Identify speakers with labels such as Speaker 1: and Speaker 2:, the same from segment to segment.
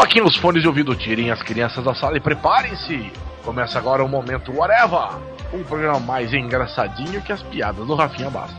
Speaker 1: Coloquem os fones de ouvido, tirem as crianças da sala e preparem-se. Começa agora o Momento Whatever, um programa mais engraçadinho que as piadas do Rafinha Bastos.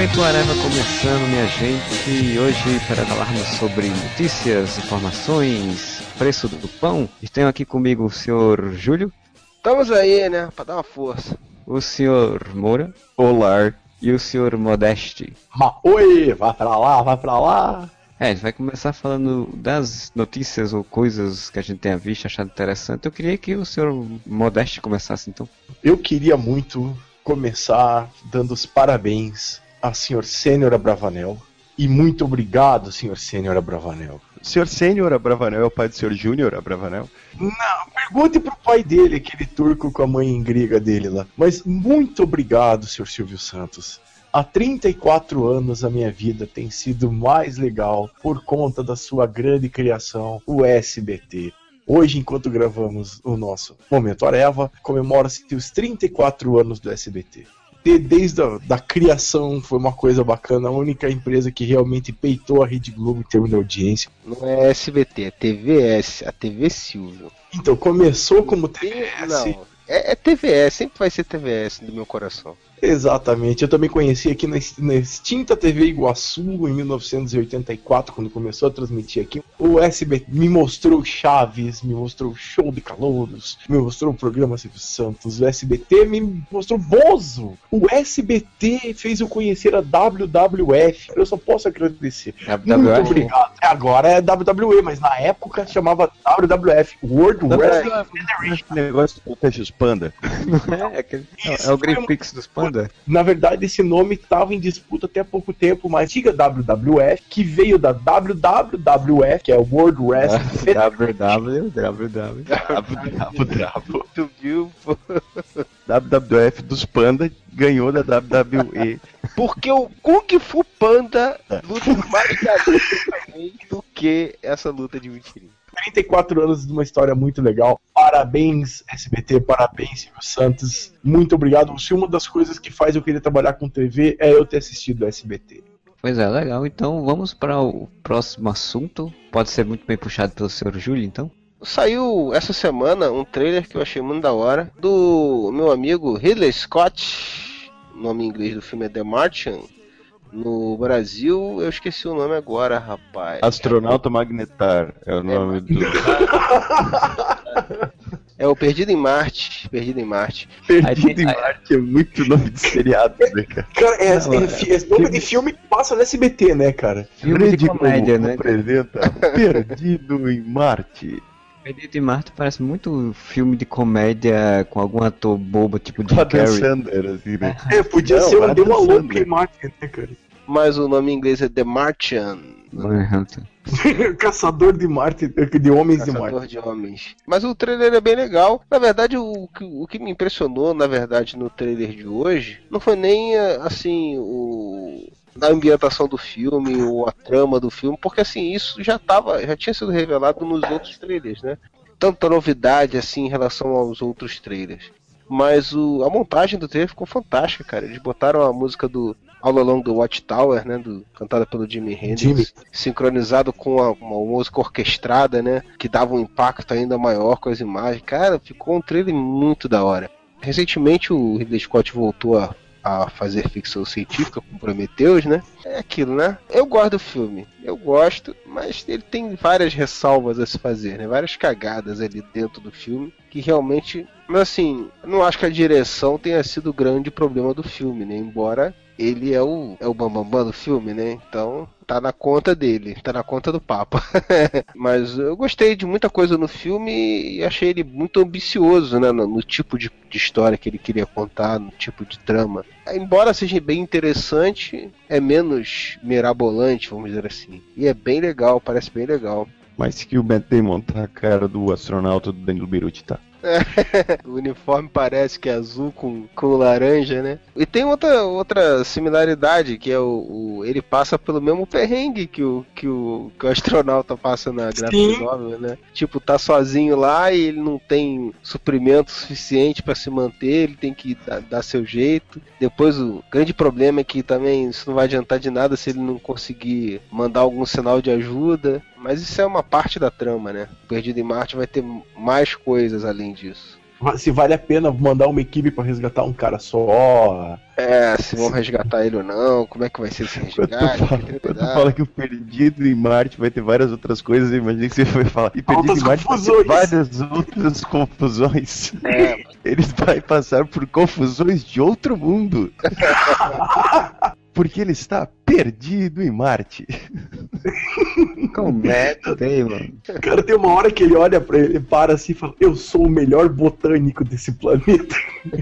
Speaker 2: Momento Areva começando, minha gente. E hoje, para falarmos sobre notícias, informações, preço do pão, tenho aqui comigo o senhor Júlio,
Speaker 3: Estamos aí, né? Pra dar uma força.
Speaker 2: o senhor Moura, Olá, e o senhor Modeste.
Speaker 4: Ma oi, vai pra lá, vai pra lá.
Speaker 2: É, a gente vai começar falando das notícias ou coisas que a gente tenha visto, achado interessante. Eu queria que o senhor Modeste começasse então.
Speaker 4: Eu queria muito começar dando os parabéns ao senhor Sênior Abravanel. E muito obrigado, senhor Sênior Abravanel.
Speaker 5: O senhor Sênior Abravanel é o pai do senhor Júnior Abravanel?
Speaker 4: Não, pergunte pro pai dele, aquele turco com a mãe grega dele lá. Mas muito obrigado, senhor Silvio Santos. Há 34 anos a minha vida tem sido mais legal por conta da sua grande criação, o SBT. Hoje, enquanto gravamos o nosso Momento Areva, comemora-se os 34 anos do SBT. De- desde a da criação foi uma coisa bacana, a única empresa que realmente peitou a Rede Globo em termos de audiência.
Speaker 3: Não é SBT, é TVS, a TV Silvio.
Speaker 4: Então, começou como TVS.
Speaker 3: Não, é, é TVS, sempre vai ser TVS do meu coração.
Speaker 4: Exatamente. Eu também conheci aqui na, na extinta TV Iguaçu em 1984, quando começou a transmitir aqui. O SBT me mostrou Chaves, me mostrou Show de Calouros, me mostrou o programa Silvio Santos. O SBT me mostrou Bozo. O SBT fez eu conhecer a WWF. Eu só posso agradecer. Muito
Speaker 2: WWF.
Speaker 4: obrigado. Agora é WWE, mas na época chamava WWF, World Wrestling Federation.
Speaker 5: Negócio do Peixes Panda.
Speaker 2: É, aquele- é,
Speaker 4: Isso
Speaker 2: é o
Speaker 4: um-
Speaker 2: Pix dos Panda?
Speaker 4: Na verdade, esse nome estava em disputa até há pouco tempo, mas antiga WWF, que veio da WWF, que é o World Wrestling
Speaker 2: www.
Speaker 3: Tu viu?
Speaker 5: WWF dos Panda ganhou da WWE.
Speaker 3: Porque o Kung Fu Panda luta mais do que essa luta de mentirinha.
Speaker 4: 34 anos de uma história muito legal. Parabéns, SBT, parabéns, Silvio Santos. Muito obrigado. Se uma das coisas que faz eu querer trabalhar com TV é eu ter assistido o SBT.
Speaker 2: Pois é, legal. Então vamos para o próximo assunto. Pode ser muito bem puxado pelo senhor Júlio, então.
Speaker 3: Saiu essa semana um trailer que eu achei muito da hora do meu amigo Ridley Scott. O nome em inglês do filme é The Martian. No Brasil, eu esqueci o nome agora, rapaz.
Speaker 5: Astronauta Magnetar é o nome do.
Speaker 3: É o Perdido em Marte. Perdido em Marte.
Speaker 5: Perdido em
Speaker 2: aí-
Speaker 5: Marte é muito nome de seriado, né, cara?
Speaker 4: Cara, é,
Speaker 2: Não,
Speaker 4: é,
Speaker 2: é-
Speaker 4: é nome de filme que passa no SBT, né, cara?
Speaker 2: Filme de comédia,
Speaker 5: Globo
Speaker 2: né?
Speaker 5: apresenta Perdido em Marte.
Speaker 2: Perdido em Marte parece muito filme de comédia com algum ator bobo, tipo
Speaker 5: Adam
Speaker 2: Carrey.
Speaker 5: Sandler, assim, né?
Speaker 4: É, podia
Speaker 5: Não,
Speaker 4: ser o
Speaker 5: Adam
Speaker 4: Deu
Speaker 5: Sandler.
Speaker 4: em Martin, né, cara?
Speaker 3: Mas o nome em inglês é The Martian.
Speaker 4: Caçador de Marte, de homens de Marte.
Speaker 3: Caçador de homens. Mas o trailer é bem legal. Na verdade, o, que- o que me impressionou, na verdade, no trailer de hoje, não foi nem eh, assim o a ambientação do filme ou a trama do filme, porque assim isso já tava, já tinha sido revelado nos outros trailers, né? Tanta novidade assim em relação aos outros trailers. Mas o, a montagem do trailer ficou fantástica, cara. Eles botaram a música do All Along the Watchtower, né? Do, cantada pelo Jimi Hendrix
Speaker 4: Jimmy.
Speaker 3: sincronizado com a- uma música orquestrada, né? Que dava um impacto ainda maior com as imagens. Cara, ficou um trailer muito da hora. Recentemente o Ridley Scott voltou a, a fazer ficção científica com Prometheus, né? É aquilo, né? Eu gosto do filme, eu gosto, mas ele tem várias ressalvas a se fazer, né? Várias cagadas ali dentro do filme que realmente. Mas assim, não acho que a direção tenha sido o grande problema do filme, né? Embora ele é o, é o bambambam do filme, né? Então tá na conta dele, tá na conta do Papa. Mas eu gostei de muita coisa no filme e achei ele muito ambicioso, né? No, no tipo de, de história que ele queria contar, no tipo de trama. Embora seja bem interessante, é menos mirabolante, vamos dizer assim. E é bem legal, parece bem legal.
Speaker 5: Mas que o Matt Damon tá a cara do astronauta do Danilo Beruti, tá?
Speaker 3: O uniforme parece que é azul com, com laranja, né? E tem outra, outra similaridade, que é o, o- ele passa pelo mesmo perrengue que o, que o, que o astronauta passa na graphic novel, né? Tipo, tá sozinho lá e ele não tem suprimento suficiente pra se manter, ele tem que dar, dar seu jeito. Depois o grande problema é que também isso não vai adiantar de nada se ele não conseguir mandar algum sinal de ajuda. Mas isso é uma parte da trama, né? Perdido em Marte vai ter mais coisas além disso.
Speaker 4: Se vale a pena mandar uma equipe pra resgatar um cara só.
Speaker 3: É, se vão resgatar ele ou não, como é que vai ser esse
Speaker 5: Quando tu
Speaker 3: resgate,
Speaker 5: fala,
Speaker 3: que
Speaker 5: quando tu fala que o Perdido em Marte vai ter várias outras coisas, eu imaginei que você vai falar. E Perdido
Speaker 4: Altas
Speaker 5: em Marte vai ter
Speaker 4: confusões.
Speaker 5: várias outras confusões.
Speaker 3: É,
Speaker 5: Ele vai passar por confusões de outro mundo. Porque ele está perdido em Marte.
Speaker 2: Que tem, mano?
Speaker 4: Cara, tem uma hora que ele olha pra ele, para assim e fala: Eu sou o melhor botânico desse planeta.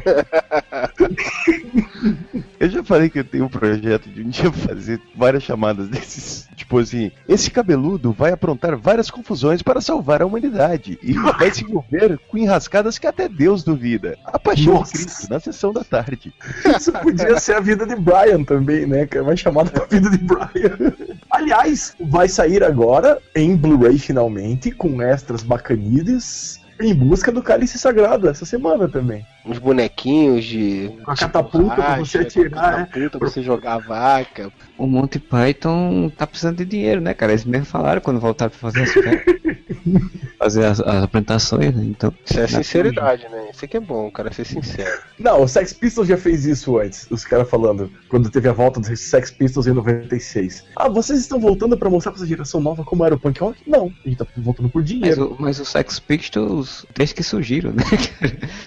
Speaker 5: Eu já falei que eu tenho um projeto de um dia fazer várias chamadas desses. Tipo assim, esse cabeludo vai aprontar várias confusões para salvar a humanidade. E vai se envolver com enrascadas que até Deus duvida. A paixão
Speaker 4: Nossa.
Speaker 5: de Cristo, na sessão da tarde.
Speaker 4: Isso podia ser a vida de Brian também, né, cara? Vai chamada pra vida de Brian. Aliás, vai sair agora em Blu-ray finalmente, com extras bacanides, em busca do cálice sagrado essa semana também.
Speaker 3: uns bonequinhos de.
Speaker 4: Com a catapulta pra você atirar,
Speaker 3: com a catapulta pra você jogar a vaca.
Speaker 2: O Monty Python tá precisando de dinheiro, né, cara? Eles mesmo falaram quando voltaram pra fazer as fazer as, as apresentações, né? Então.
Speaker 3: Isso é sinceridade, né? Isso aqui é bom, cara, ser sincero.
Speaker 4: Não, o Sex Pistols já fez isso antes, os caras falando, quando teve a volta dos Sex Pistols em 96. Ah, vocês estão voltando pra mostrar pra essa geração nova como era o punk rock? Não, a gente tá voltando por
Speaker 2: Mas
Speaker 4: dinheiro.
Speaker 2: o, mas o Sex Pistols, desde que surgiram, né?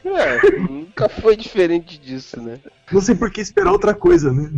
Speaker 3: É, nunca foi diferente disso, né?
Speaker 4: Não sei por que esperar outra coisa, né?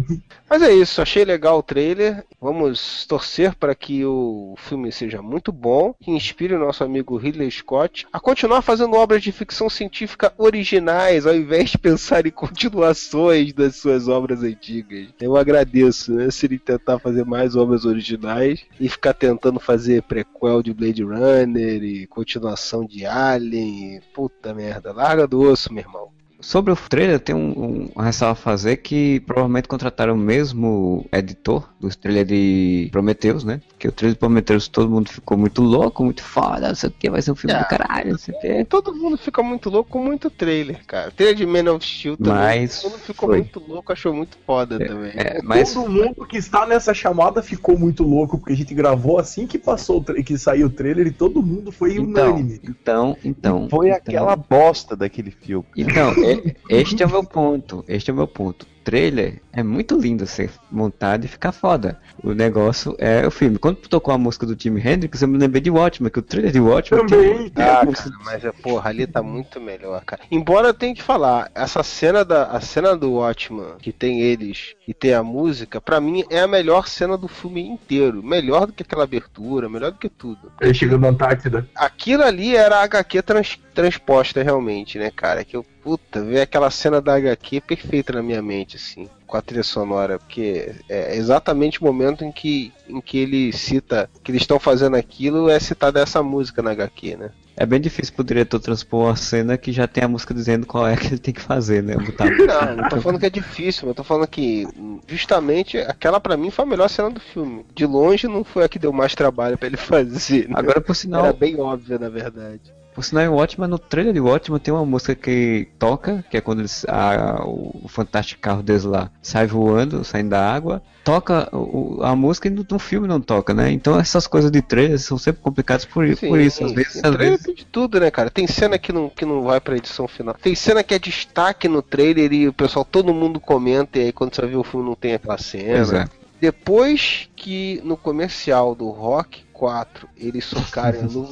Speaker 3: Mas é isso, achei legal o trailer. Vamos torcer para que o filme seja muito bom, que inspire o nosso amigo Ridley Scott a continuar fazendo obras de ficção científica originais, ao invés de pensar em continuações das suas obras antigas. Eu agradeço, né, se ele tentar fazer mais obras originais e ficar tentando fazer prequel de Blade Runner e continuação de Alien. Puta merda, larga do osso, meu irmão.
Speaker 2: Sobre o trailer, tem um, um, ressalva a fazer que provavelmente contrataram o mesmo editor do trailer de Prometheus, né? Que o trailer de Prometheus todo mundo ficou muito louco, muito foda, não sei o que, vai ser um filme
Speaker 3: Ah,
Speaker 2: do caralho, não sei o
Speaker 3: É,
Speaker 2: que.
Speaker 3: todo mundo fica muito louco com muito trailer, cara. Trailer de Man of Steel também.
Speaker 2: Mas
Speaker 3: todo mundo ficou
Speaker 2: foi.
Speaker 3: muito louco, achou muito foda também.
Speaker 2: É, mas
Speaker 4: Todo mundo que está nessa chamada ficou muito louco, porque a gente gravou assim que passou tra- que saiu o trailer e todo mundo foi
Speaker 2: então,
Speaker 4: unânime.
Speaker 2: então, então.
Speaker 5: Foi
Speaker 2: então,
Speaker 5: aquela bosta daquele filme.
Speaker 2: Então, e- este é o meu ponto. Este é o meu ponto. O trailer é muito lindo ser montado e ficar foda. O negócio é o filme. Quando tocou a música do Jimi Hendrix, eu me lembrei de Watchmen, que o trailer de Watchmen
Speaker 4: Também.
Speaker 2: tem
Speaker 3: Ah, cara, mas é, porra, ali tá muito melhor, cara. Embora eu tenha que falar, essa cena da a cena do Watchman, que tem eles e tem a música, pra mim é a melhor cena do filme inteiro. Melhor do que aquela abertura, melhor do que tudo.
Speaker 4: Ele chegando na Antártida.
Speaker 3: Aquilo ali era a HQ trans- transposta realmente, né, cara? Que eu, puta, ver aquela cena da HQ perfeita na minha mente, assim, com a trilha sonora, porque é exatamente o momento em que, em que ele cita que eles estão fazendo aquilo, é citada essa música na HQ, né?
Speaker 2: É bem difícil pro diretor transpor uma cena que já tem a música dizendo qual é que ele tem que fazer, né? Botar...
Speaker 3: Não, não tô falando que é difícil, mas tô falando que justamente aquela pra mim foi a melhor cena do filme. De longe não foi a que deu mais trabalho pra ele fazer. né?
Speaker 2: Agora, por sinal,
Speaker 3: Era bem óbvia, na verdade.
Speaker 2: Por sinal, em Watchmen, no trailer de Watchmen tem uma música que toca, que é quando eles, a- o fantástico carro deles lá sai voando, saindo da água. Toca o- a música e no, no filme não toca, né? Então essas coisas de trailer são sempre complicadas por, por isso. Às vezes,
Speaker 3: sim,
Speaker 2: às vezes
Speaker 3: tem de tudo, né, cara? Tem cena que não, que não vai pra edição final. Tem cena que é destaque no trailer e o pessoal, todo mundo comenta, e aí quando você ver o filme não tem aquela cena.
Speaker 2: É.
Speaker 3: Depois que no comercial do Rock 4 eles socarem isso no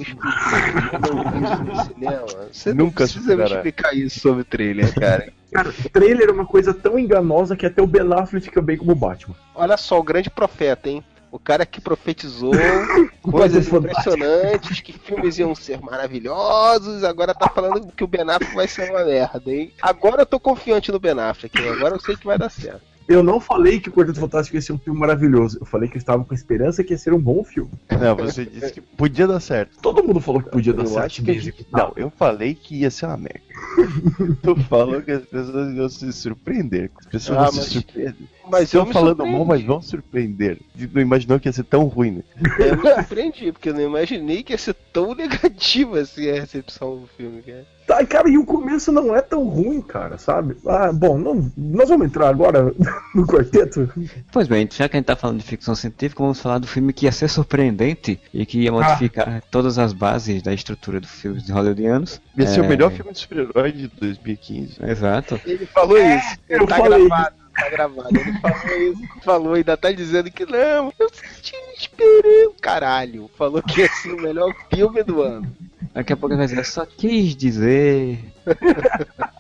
Speaker 3: cinema. Você não
Speaker 5: Nunca
Speaker 3: precisa me explicar isso sobre o trailer, cara.
Speaker 4: Cara, o trailer é uma coisa tão enganosa que até o Ben Affleck fica bem como Batman.
Speaker 3: Olha só, o grande profeta, hein? O cara que profetizou
Speaker 4: Coisa
Speaker 3: coisas
Speaker 4: fantástica.
Speaker 3: impressionantes, que filmes iam ser maravilhosos, agora tá falando que o Ben Affleck vai ser uma merda, hein? Agora eu tô confiante no Ben Affleck, hein? agora eu sei que vai dar certo.
Speaker 4: Eu não falei que o Quarteto Fantástico ia ser um filme maravilhoso. Eu falei que eu estava com esperança que ia ser um bom filme.
Speaker 5: Não, você disse que podia dar certo.
Speaker 4: Todo mundo falou que podia dar
Speaker 5: Eu
Speaker 4: certo
Speaker 5: acho que. Não, eu falei que ia ser uma merda. tu falou que as pessoas iam se surpreender. As pessoas
Speaker 3: Ah,
Speaker 5: vão
Speaker 3: mas-
Speaker 5: se surpreender.
Speaker 3: Mas
Speaker 5: Estão falando mal, mas vão surpreender. Não imaginou que ia ser tão ruim, né?
Speaker 3: Eu me surpreendi, porque eu não imaginei que ia ser tão negativa assim a recepção do filme, cara.
Speaker 4: Tá, cara, e o começo não é tão ruim, cara, sabe? Ah, bom, não, nós vamos entrar agora no quarteto.
Speaker 2: Pois bem, já que a gente tá falando de ficção científica, vamos falar do filme que ia ser surpreendente e que ia modificar todas as bases da estrutura dos filmes hollywoodianos.
Speaker 5: Ia ser
Speaker 2: É.
Speaker 5: o melhor filme de super-herói de 2015.
Speaker 2: Exato.
Speaker 3: Ele falou isso. Ele
Speaker 4: eu
Speaker 3: tá
Speaker 4: falei
Speaker 3: gravado, tá gravado. Ele falou isso, falou, ainda tá dizendo que não, eu senti esperando. Caralho, falou que ia ser o melhor filme do ano.
Speaker 2: Daqui a pouco ele vai dizer, só quis dizer.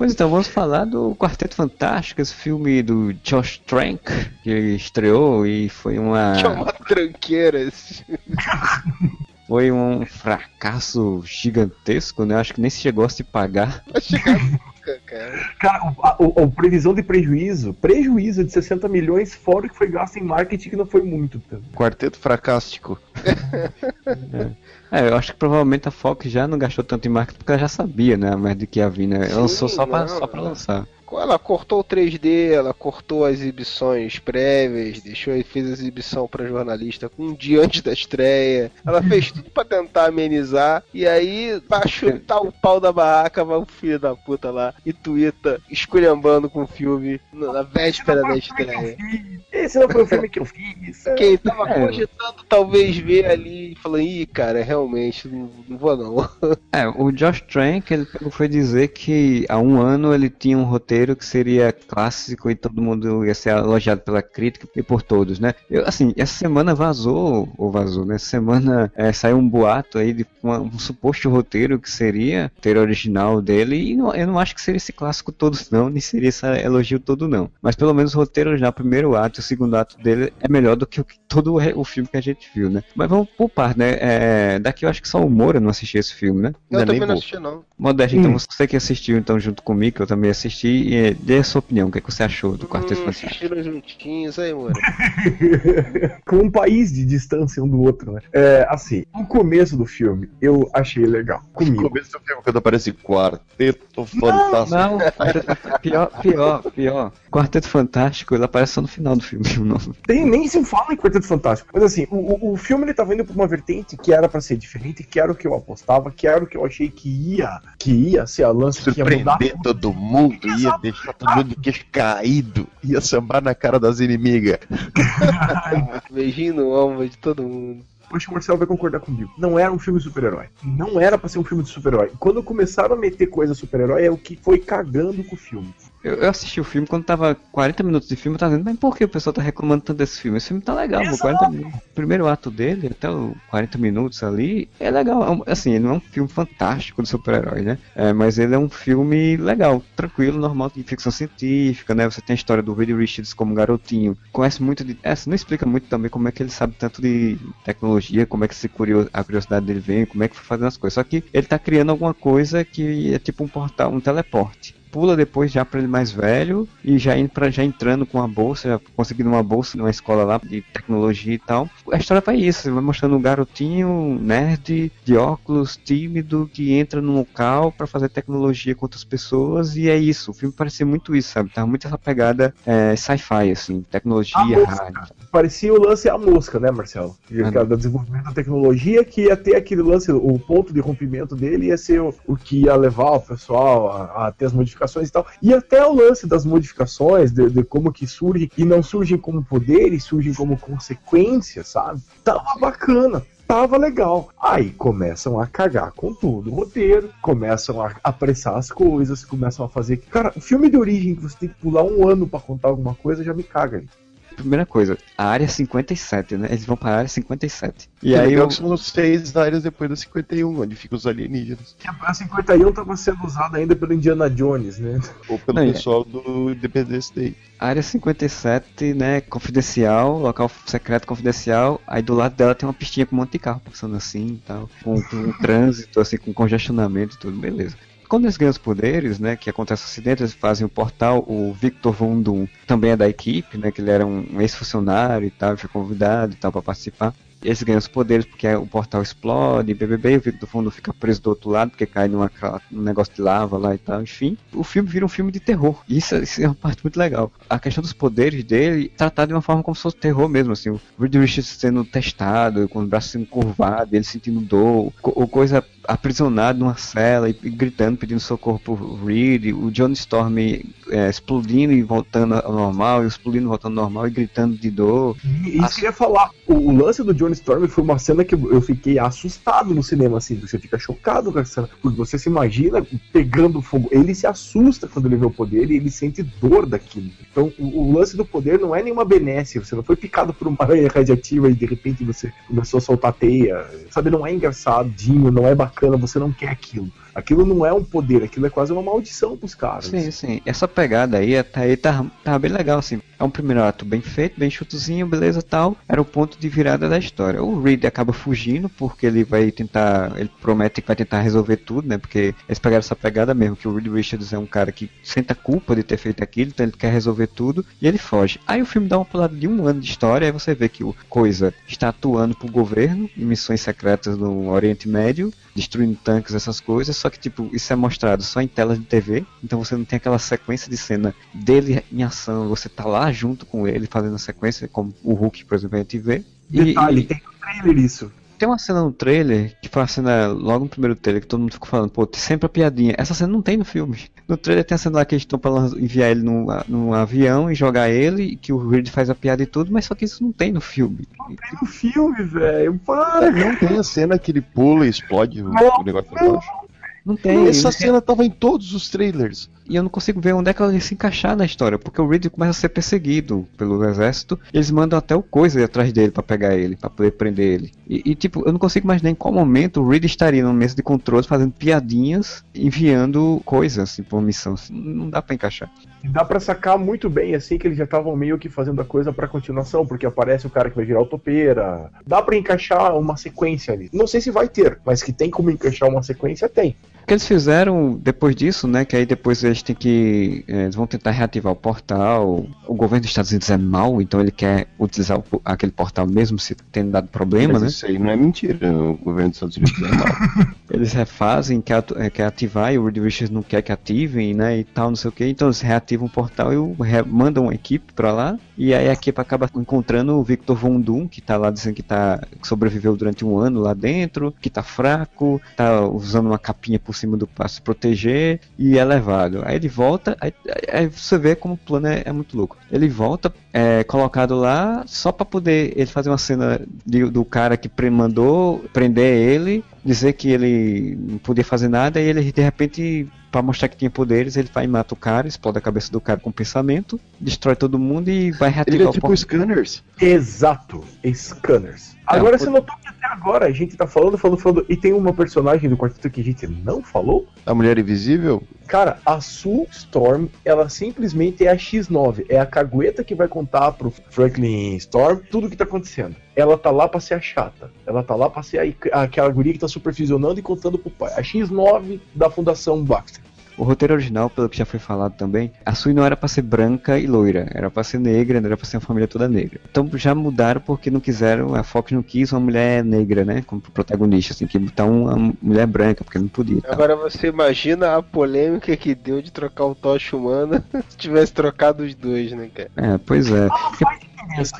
Speaker 2: Pois então, vamos falar do Quarteto Fantástico, esse filme do Josh Trank, que estreou e foi uma,
Speaker 3: Que é uma tranqueira esse
Speaker 2: foi um fracasso gigantesco, né? Acho que nem se chegou a se pagar.
Speaker 3: Cara.
Speaker 4: Cara, o, a, o- a previsão de prejuízo, prejuízo de 60 milhões, fora o que foi gasto em marketing, que não foi muito. Tá?
Speaker 5: Quarteto fracástico.
Speaker 2: É, eu acho que provavelmente a Fox já não gastou tanto em marketing porque ela já sabia, né? A merda que ia vir, né?
Speaker 3: Sim,
Speaker 2: Lançou só pra,
Speaker 3: não,
Speaker 2: só pra lançar.
Speaker 3: Ela cortou o 3D, ela cortou as exibições prévias, deixou e fez a exibição pra jornalista com um dia antes da estreia. Ela fez tudo pra tentar amenizar. E aí, pra chutar o pau da barraca, vai o filho da puta lá e tuita esculhambando com o filme na véspera da estreia.
Speaker 4: Esse não foi o filme que eu fiz.
Speaker 3: Quem tava
Speaker 2: É.
Speaker 3: cogitando talvez ver ali e falando, ih, cara, realmente, não, não vou não.
Speaker 2: É, o Josh Trank, ele foi dizer que há um ano ele tinha um roteiro que seria clássico e todo mundo ia ser elogiado pela crítica e por todos, né? Eu, assim, essa semana vazou, ou vazou, né? Essa semana é, saiu um boato aí de uma- um suposto roteiro que seria o roteiro original dele e não- eu não acho que seria esse clássico todo não, nem seria esse elogio todo não. Mas pelo menos o roteiro original, o primeiro ato e o segundo ato dele é melhor do que o, que todo o, filme que a gente viu, né? Mas vamos por parte, né? É, daqui eu acho que só o Moura não assistiu esse filme, né?
Speaker 3: Eu
Speaker 2: Ainda
Speaker 3: também
Speaker 2: nem
Speaker 3: não assisti não.
Speaker 2: Modéstia, então
Speaker 4: Hum.
Speaker 2: você que assistiu então junto comigo, que eu também assisti, e eh, dê a sua opinião, o que, é que você achou do Quarteto
Speaker 3: Hum,
Speaker 2: Fantástico?
Speaker 3: assistiram juntinhos aí, mano.
Speaker 4: Com um país de distância um do outro, né? É, assim, o começo do filme eu achei legal.
Speaker 5: No
Speaker 4: Comigo.
Speaker 5: começo do filme, quando aparece Quarteto Fantástico.
Speaker 2: Não, pior, pior, pior. Quarteto Fantástico, ele aparece só no final do filme, o nome.
Speaker 4: Tem, nem se fala em Quarteto Fantástico. Mas assim, o, o, filme ele tava indo pra uma vertente que era pra ser diferente, que era o que eu apostava, que era o que eu achei que ia, que ia ser a lance que ia mudar.
Speaker 5: Surpreender todo mundo, ia deixar todo mundo de queixo caído, ia sambar na cara das inimigas.
Speaker 3: Beijinho no ombro de todo mundo.
Speaker 4: Acho que o Marcelo vai concordar comigo. Não era um filme de super-herói. Não era pra ser um filme de super-herói. Quando começaram a meter coisa super-herói, é o que foi cagando com o filme.
Speaker 2: Eu, eu assisti o filme quando tava 40 minutos de filme, eu tava dizendo, mas por que o pessoal tá reclamando tanto desse filme? Esse filme tá legal, pô, 40 minutos. O primeiro ato dele, até os 40 minutos ali, é legal. É assim, ele não é um filme fantástico de super-herói, né? É, mas ele é um filme legal, tranquilo, normal, de ficção científica, né? Você tem a história do Reed Richards como garotinho, conhece muito de. Essa não explica muito também como é que ele sabe tanto de tecnologia, como é que se curio- a curiosidade dele vem, como é que foi fazendo as coisas. Só que ele tá criando alguma coisa que é tipo um portal, um teleporte pula depois já para ele mais velho e já indo para já entrando com uma bolsa, já conseguindo uma bolsa numa escola lá de tecnologia e tal. A história vai isso, vai mostrando um garotinho nerd de óculos, tímido que entra num local para fazer tecnologia com outras pessoas e é isso. O filme parecia muito isso, sabe? Tava muito essa pegada é, sci-fi assim, tecnologia,
Speaker 4: A
Speaker 2: rádio.
Speaker 4: Parecia o lance a mosca, né, Marcelo? Que
Speaker 2: Ah,
Speaker 4: do desenvolvimento da tecnologia, que ia ter aquele lance, o ponto de rompimento dele ia ser o, o que ia levar o pessoal a, a ter as modificações e tal. E até o lance das modificações, de, de como que surgem, e não surgem como poderes, surgem como consequências, sabe? Tava bacana. Tava legal. Aí começam a cagar com tudo o roteiro, começam a apressar as coisas, começam a fazer. Cara, filme de origem que você tem que pular um ano pra contar alguma coisa já me caga. ali.
Speaker 2: Primeira coisa, a área 57, né? Eles vão para a área 57. E
Speaker 5: E
Speaker 2: aí eu,
Speaker 5: são os seis áreas depois do 51, onde ficam os alienígenas.
Speaker 4: Que a 51 tava sendo usada ainda pelo Indiana Jones, né?
Speaker 5: Ou pelo
Speaker 2: Não, é-
Speaker 5: pessoal do Independence Day.
Speaker 2: Área 57, né, confidencial, local secreto confidencial, aí do lado dela tem uma pistinha com um monte de carro passando assim e tal, com, com um trânsito, assim, com congestionamento e tudo, beleza. Quando eles ganham os poderes, né, que acontece o acidente, eles fazem o portal, o Victor Von Doom também é da equipe, né, que ele era um ex-funcionário e tal, foi convidado e tal para participar eles ganham os poderes porque o portal explode, BBB, o Victor do fundo fica preso do outro lado porque cai numa, num negócio de lava lá e tal, enfim. O filme vira um filme de terror. Isso, isso é uma parte muito legal. A questão dos poderes dele tratado de uma forma como se fosse terror mesmo, assim. O Reed Richards sendo testado, com os braços sendo curvados, ele sentindo dor, ou coisa aprisionado numa cela e, gritando, pedindo socorro pro Reed, o John Storm é, explodindo e voltando ao normal, e explodindo e voltando ao normal e gritando de dor.
Speaker 4: Isso que eu ia falar, o, lance do John Storm foi uma cena que eu fiquei assustado no cinema, assim, você fica chocado com essa cena, porque você se imagina pegando fogo, ele se assusta quando ele vê o poder e ele sente dor daquilo. Então o, o lance do poder não é nenhuma benesse, você não foi picado por uma aranha radiativa e de repente você começou a soltar teia, sabe, não é engraçadinho, não é bacana bacana, você não quer aquilo. Aquilo não é um poder, aquilo é quase uma maldição pros caras.
Speaker 2: Sim, sim. Essa pegada aí, até aí tá, tá bem legal, assim. É um primeiro ato bem feito, bem chutozinho, beleza tal. Era o ponto de virada da história. O Reed acaba fugindo, porque ele vai tentar. Ele promete que vai tentar resolver tudo, né? Porque eles pegaram essa pegada mesmo, que o Reed Richards é um cara que sente a culpa de ter feito aquilo, então ele quer resolver tudo e ele foge. Aí o filme dá uma pulada de um ano de história, aí você vê que o Coisa está atuando pro governo em missões secretas no Oriente Médio, destruindo tanques, essas coisas, só que tipo, isso é mostrado só em telas de TV, então você não tem aquela sequência de cena dele em ação, você tá lá junto com ele fazendo a sequência, como o Hulk, por exemplo, a gente vê.
Speaker 4: Detalhe, e, tem no trailer isso.
Speaker 2: Tem uma cena no trailer, que foi a cena logo no primeiro trailer, que todo mundo ficou falando, pô, tem sempre a piadinha. Essa cena não tem no filme. No trailer tem a cena lá que eles estão pra enviar ele num, num avião e jogar ele, que o Reed faz a piada e tudo, mas só que isso não tem no filme.
Speaker 4: Não tem no filme, velho, para!
Speaker 5: Não tem a cena que ele pula e explode o, o negócio pra baixo.
Speaker 2: Não tem.
Speaker 5: Essa cena tava em todos os trailers.
Speaker 2: E eu não consigo ver onde é que ela ia se encaixar na história, porque o Reed começa a ser perseguido pelo exército, e eles mandam até o Coisa ir atrás dele para pegar ele, para poder prender ele. E, e, tipo, eu não consigo imaginar em qual momento o Reed estaria numa mesa de controles fazendo piadinhas, enviando coisas assim, uma missão. Assim, não dá para encaixar.
Speaker 4: Dá para sacar muito bem assim que eles já estavam meio que fazendo a coisa para continuação, porque aparece o cara que vai virar o topeira. Dá para encaixar uma sequência ali. Não sei se vai ter, mas que tem como encaixar uma sequência tem
Speaker 2: que eles fizeram depois disso, né? Que aí depois eles têm que. É, eles vão tentar reativar o portal. O governo dos Estados Unidos é mau, então ele quer utilizar o, aquele portal mesmo se tendo dado problema,
Speaker 5: Mas
Speaker 2: né?
Speaker 5: Isso aí não é mentira, o governo dos Estados Unidos é mau.
Speaker 2: eles refazem, quer, é, quer ativar e o Reed Richards não quer que ativem, né? E tal, não sei o que. Então eles reativam o portal e mandam uma equipe pra lá. E aí a equipe acaba encontrando o Victor Von Doom, que tá lá dizendo que, tá, que sobreviveu durante um ano lá dentro, que tá fraco, tá usando uma capinha por cima do para se proteger e é levado. Aí ele volta, aí, aí você vê como o plano é, é muito louco. Ele volta, é colocado lá só para poder ele fazer uma cena de, do cara que mandou prender ele, dizer que ele não podia fazer nada e ele de repente para mostrar que tinha poderes, ele vai e mata o cara, explode a cabeça do cara com pensamento, destrói todo mundo e vai reativar
Speaker 5: ele é tipo Scanners.
Speaker 4: Exato, Scanners. Agora você notou que até agora a gente tá falando, falando, falando, e tem uma personagem do quarteto que a gente não falou?
Speaker 5: A Mulher Invisível?
Speaker 4: Cara, a Sue Storm, ela simplesmente é a X9, é a cagueta que vai contar pro Franklin Storm tudo o que tá acontecendo. Ela tá lá pra ser a chata, ela tá lá pra ser a, aquela guria que tá supervisionando e contando pro pai. A X9 da Fundação Baxter.
Speaker 2: O roteiro original, pelo que já foi falado também, a Sui não era para ser branca e loira, era para ser negra, não era para ser uma família toda negra. Então já mudaram porque não quiseram, a Fox não quis uma mulher negra, né, como protagonista, assim, que botar uma mulher branca, porque não podia.
Speaker 3: Tá? Agora você imagina a polêmica que deu de trocar o Tocha Humana se tivesse trocado os dois, né, cara?
Speaker 2: É, pois é. Porque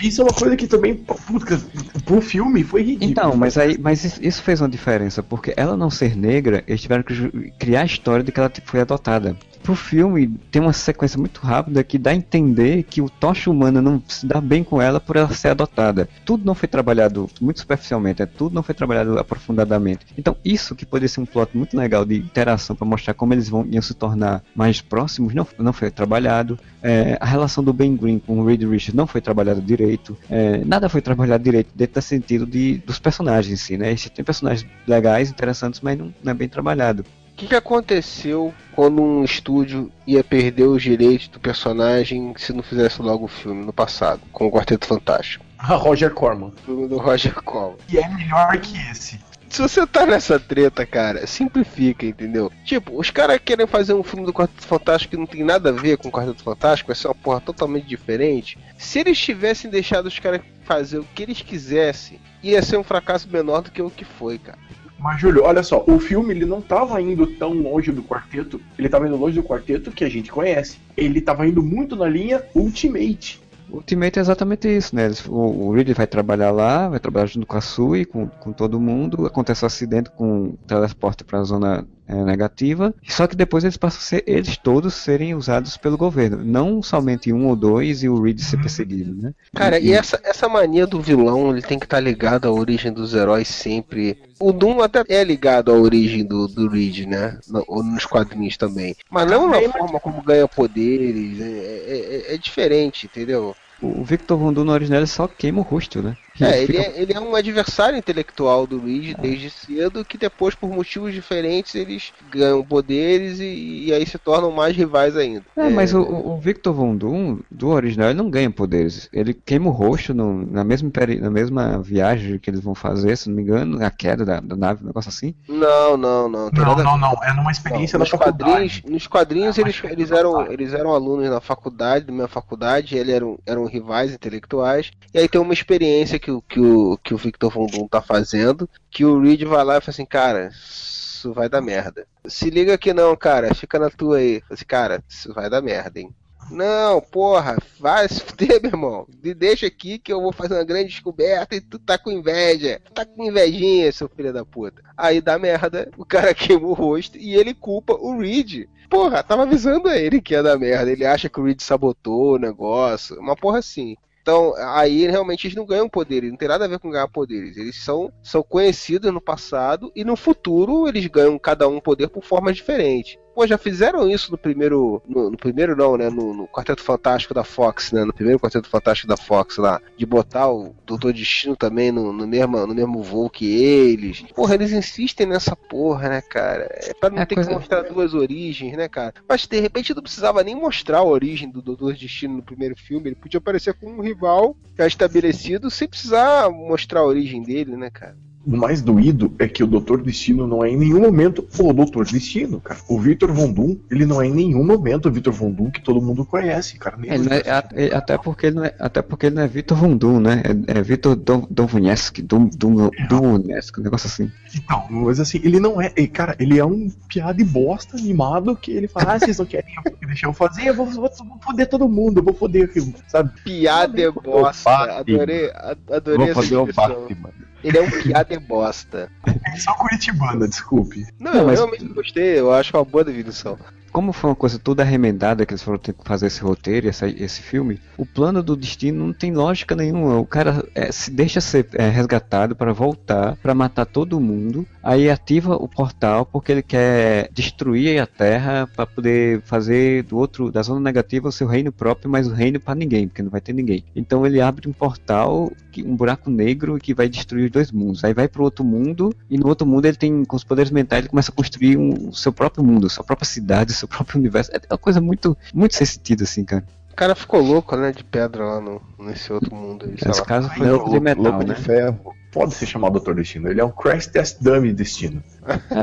Speaker 4: isso é uma coisa que também, puta, pro filme foi ridículo.
Speaker 2: Então, mas aí, mas isso fez uma diferença, porque ela não ser negra, eles tiveram que criar a história de que ela foi adotada pro filme tem uma sequência muito rápida que dá a entender que o Tocha Humana não se dá bem com ela por ela ser adotada. Tudo não foi trabalhado muito superficialmente, é, tudo não foi trabalhado aprofundadamente. Então, isso que poderia ser um plot muito legal de interação para mostrar como eles vão iam se tornar mais próximos, não, não foi trabalhado. É, a relação do Ben Green com o Reed Richards não foi trabalhada direito. É, nada foi trabalhado direito dentro do sentido de, dos personagens em si, né? Tem personagens legais, interessantes, mas não, não é bem trabalhado
Speaker 3: que, que aconteceu quando um estúdio ia perder os direitos do personagem se não fizesse logo o filme no passado, com o Quarteto Fantástico?
Speaker 4: A Roger Corman.
Speaker 3: O filme do Roger Corman.
Speaker 4: E é melhor que esse.
Speaker 3: Se você tá nessa treta, cara, simplifica, entendeu? Tipo, os caras querem fazer um filme do Quarteto Fantástico que não tem nada a ver com o Quarteto Fantástico, vai ser uma porra totalmente diferente. Se eles tivessem deixado os caras fazer o que eles quisessem, ia ser um fracasso menor do que o que foi, cara.
Speaker 4: Mas, Júlio, olha só, o filme ele não tava indo tão longe do quarteto, ele tava indo longe do quarteto que a gente conhece. Ele tava indo muito na linha Ultimate.
Speaker 2: Ultimate é exatamente isso, né? O, o vai trabalhar lá, vai trabalhar junto com a Sui, com, com todo mundo. Acontece um acidente com o teleporte para a zona é, negativa. Só que depois eles passam a ser, eles todos serem usados pelo governo. Não somente um ou dois e o Reed ser perseguido, né?
Speaker 3: Cara, e essa, essa mania do vilão, ele tem que estar ligado à origem dos heróis sempre. O Doom até é ligado à origem do, do Reed, né? No- nos quadrinhos também. Mas não na forma como ganha poderes. É, é- é- é diferente, entendeu?
Speaker 2: O Victor Von Doom no original ele só queima o rosto, né?
Speaker 3: É, ele é, ele é um adversário intelectual do Reed desde cedo, que depois, por motivos diferentes, eles ganham poderes e, e aí se tornam mais rivais ainda.
Speaker 2: É, mas o, o Victor Von Doom, do original, ele não ganha poderes. Ele queima o rosto no- na, mesma, na mesma viagem que eles vão fazer, se não me engano, a queda da, da nave, um negócio assim.
Speaker 3: Não, não, não.
Speaker 4: Não, não, não. É numa experiência
Speaker 3: Não,
Speaker 4: da
Speaker 3: nos
Speaker 4: faculdade.
Speaker 3: quadrinhos, nos quadrinhos
Speaker 4: É,
Speaker 3: eles, eles, eram, eles eram alunos na faculdade, da minha faculdade, eles eram, eram rivais intelectuais. E aí tem uma experiência que, o- que, o, que o Victor Von Doom tá fazendo, que o Reed vai lá e fala assim, cara, isso vai dar merda. Se liga que não, cara, fica na tua aí. Fala assim, cara, isso vai dar merda, hein. Não, porra, vai se fuder, meu irmão. Me deixa aqui que eu vou fazer uma grande descoberta e tu tá com inveja. Tu tá com invejinha, seu filho da puta. Aí dá merda, o cara queima o rosto e ele culpa o Reed. Porra, tava avisando a ele que ia dar merda. Ele acha que o Reed sabotou o negócio. Uma porra assim. Então, aí realmente eles não ganham poderes, não tem nada a ver com ganhar poderes. Eles são, são conhecidos no passado e no futuro eles ganham cada um poder por formas diferentes. Pô, já fizeram isso no primeiro. No, no primeiro não, né? No, no Quarteto Fantástico da Fox, né? No primeiro Quarteto Fantástico da Fox lá. De botar o Doutor Destino também no, no, mesmo, no mesmo voo que eles. Porra, eles insistem nessa porra, né, cara? É pra não
Speaker 2: É
Speaker 3: ter que mostrar duas origens, né, cara? Mas de repente não precisava nem mostrar a origem do Doutor Destino no primeiro filme. Ele podia aparecer como um rival já estabelecido sem precisar mostrar a origem dele, né, cara?
Speaker 4: O mais doído é que o Doutor Destino não é em nenhum momento o Doutor Destino, cara. O Victor Von Doom, ele não é em nenhum momento o Victor Von Doom que todo mundo conhece, cara. Nem
Speaker 2: Ele não é- a- é- até, porque ele não é, até porque ele não é Victor Von Doom, né? É, é Victor Don- Donvonieski, Dom, Dom, Donvonieski, um negócio assim.
Speaker 4: Então, mas assim, ele não é. e, Cara, ele é um piada e bosta animado que ele fala, ah, vocês não querem deixar eu fazer, eu vou, vou, vou foder todo mundo, eu vou foder, sabe?
Speaker 3: Piada é bosta. Adorei, adorei
Speaker 5: Vou
Speaker 3: essa
Speaker 5: fazer o. Batman.
Speaker 3: Ele é um piada bosta.
Speaker 4: É só curitibana, desculpe.
Speaker 3: Não,
Speaker 2: Não,
Speaker 3: eu
Speaker 2: mas-
Speaker 3: realmente gostei, eu acho uma boa definição.
Speaker 2: Como foi uma coisa toda remendada que eles foram ter que fazer esse roteiro, essa- esse filme, o plano do destino não tem lógica nenhuma. O cara é, se deixa ser é, resgatado para voltar, para matar todo mundo, aí ativa o portal porque ele quer destruir a Terra para poder fazer do outro da zona negativa o seu reino próprio, mas o reino para ninguém, porque não vai ter ninguém. Então ele abre um portal, um buraco negro que vai destruir os dois mundos. Aí vai para outro mundo e no outro mundo ele tem com os poderes mentais ele começa a construir o seu próprio mundo, sua própria cidade, seu próprio universo. É uma coisa muito muito sem sentido assim, cara.
Speaker 3: O cara ficou louco, né, de pedra lá no, nesse outro mundo. aí, lá.
Speaker 2: caso foi
Speaker 4: Não,
Speaker 2: louco de metal,
Speaker 5: Lobo
Speaker 2: né?
Speaker 5: de ferro.
Speaker 4: Pode ser chamado Doutor Destino. Ele é um Crash Test Dummy Destino.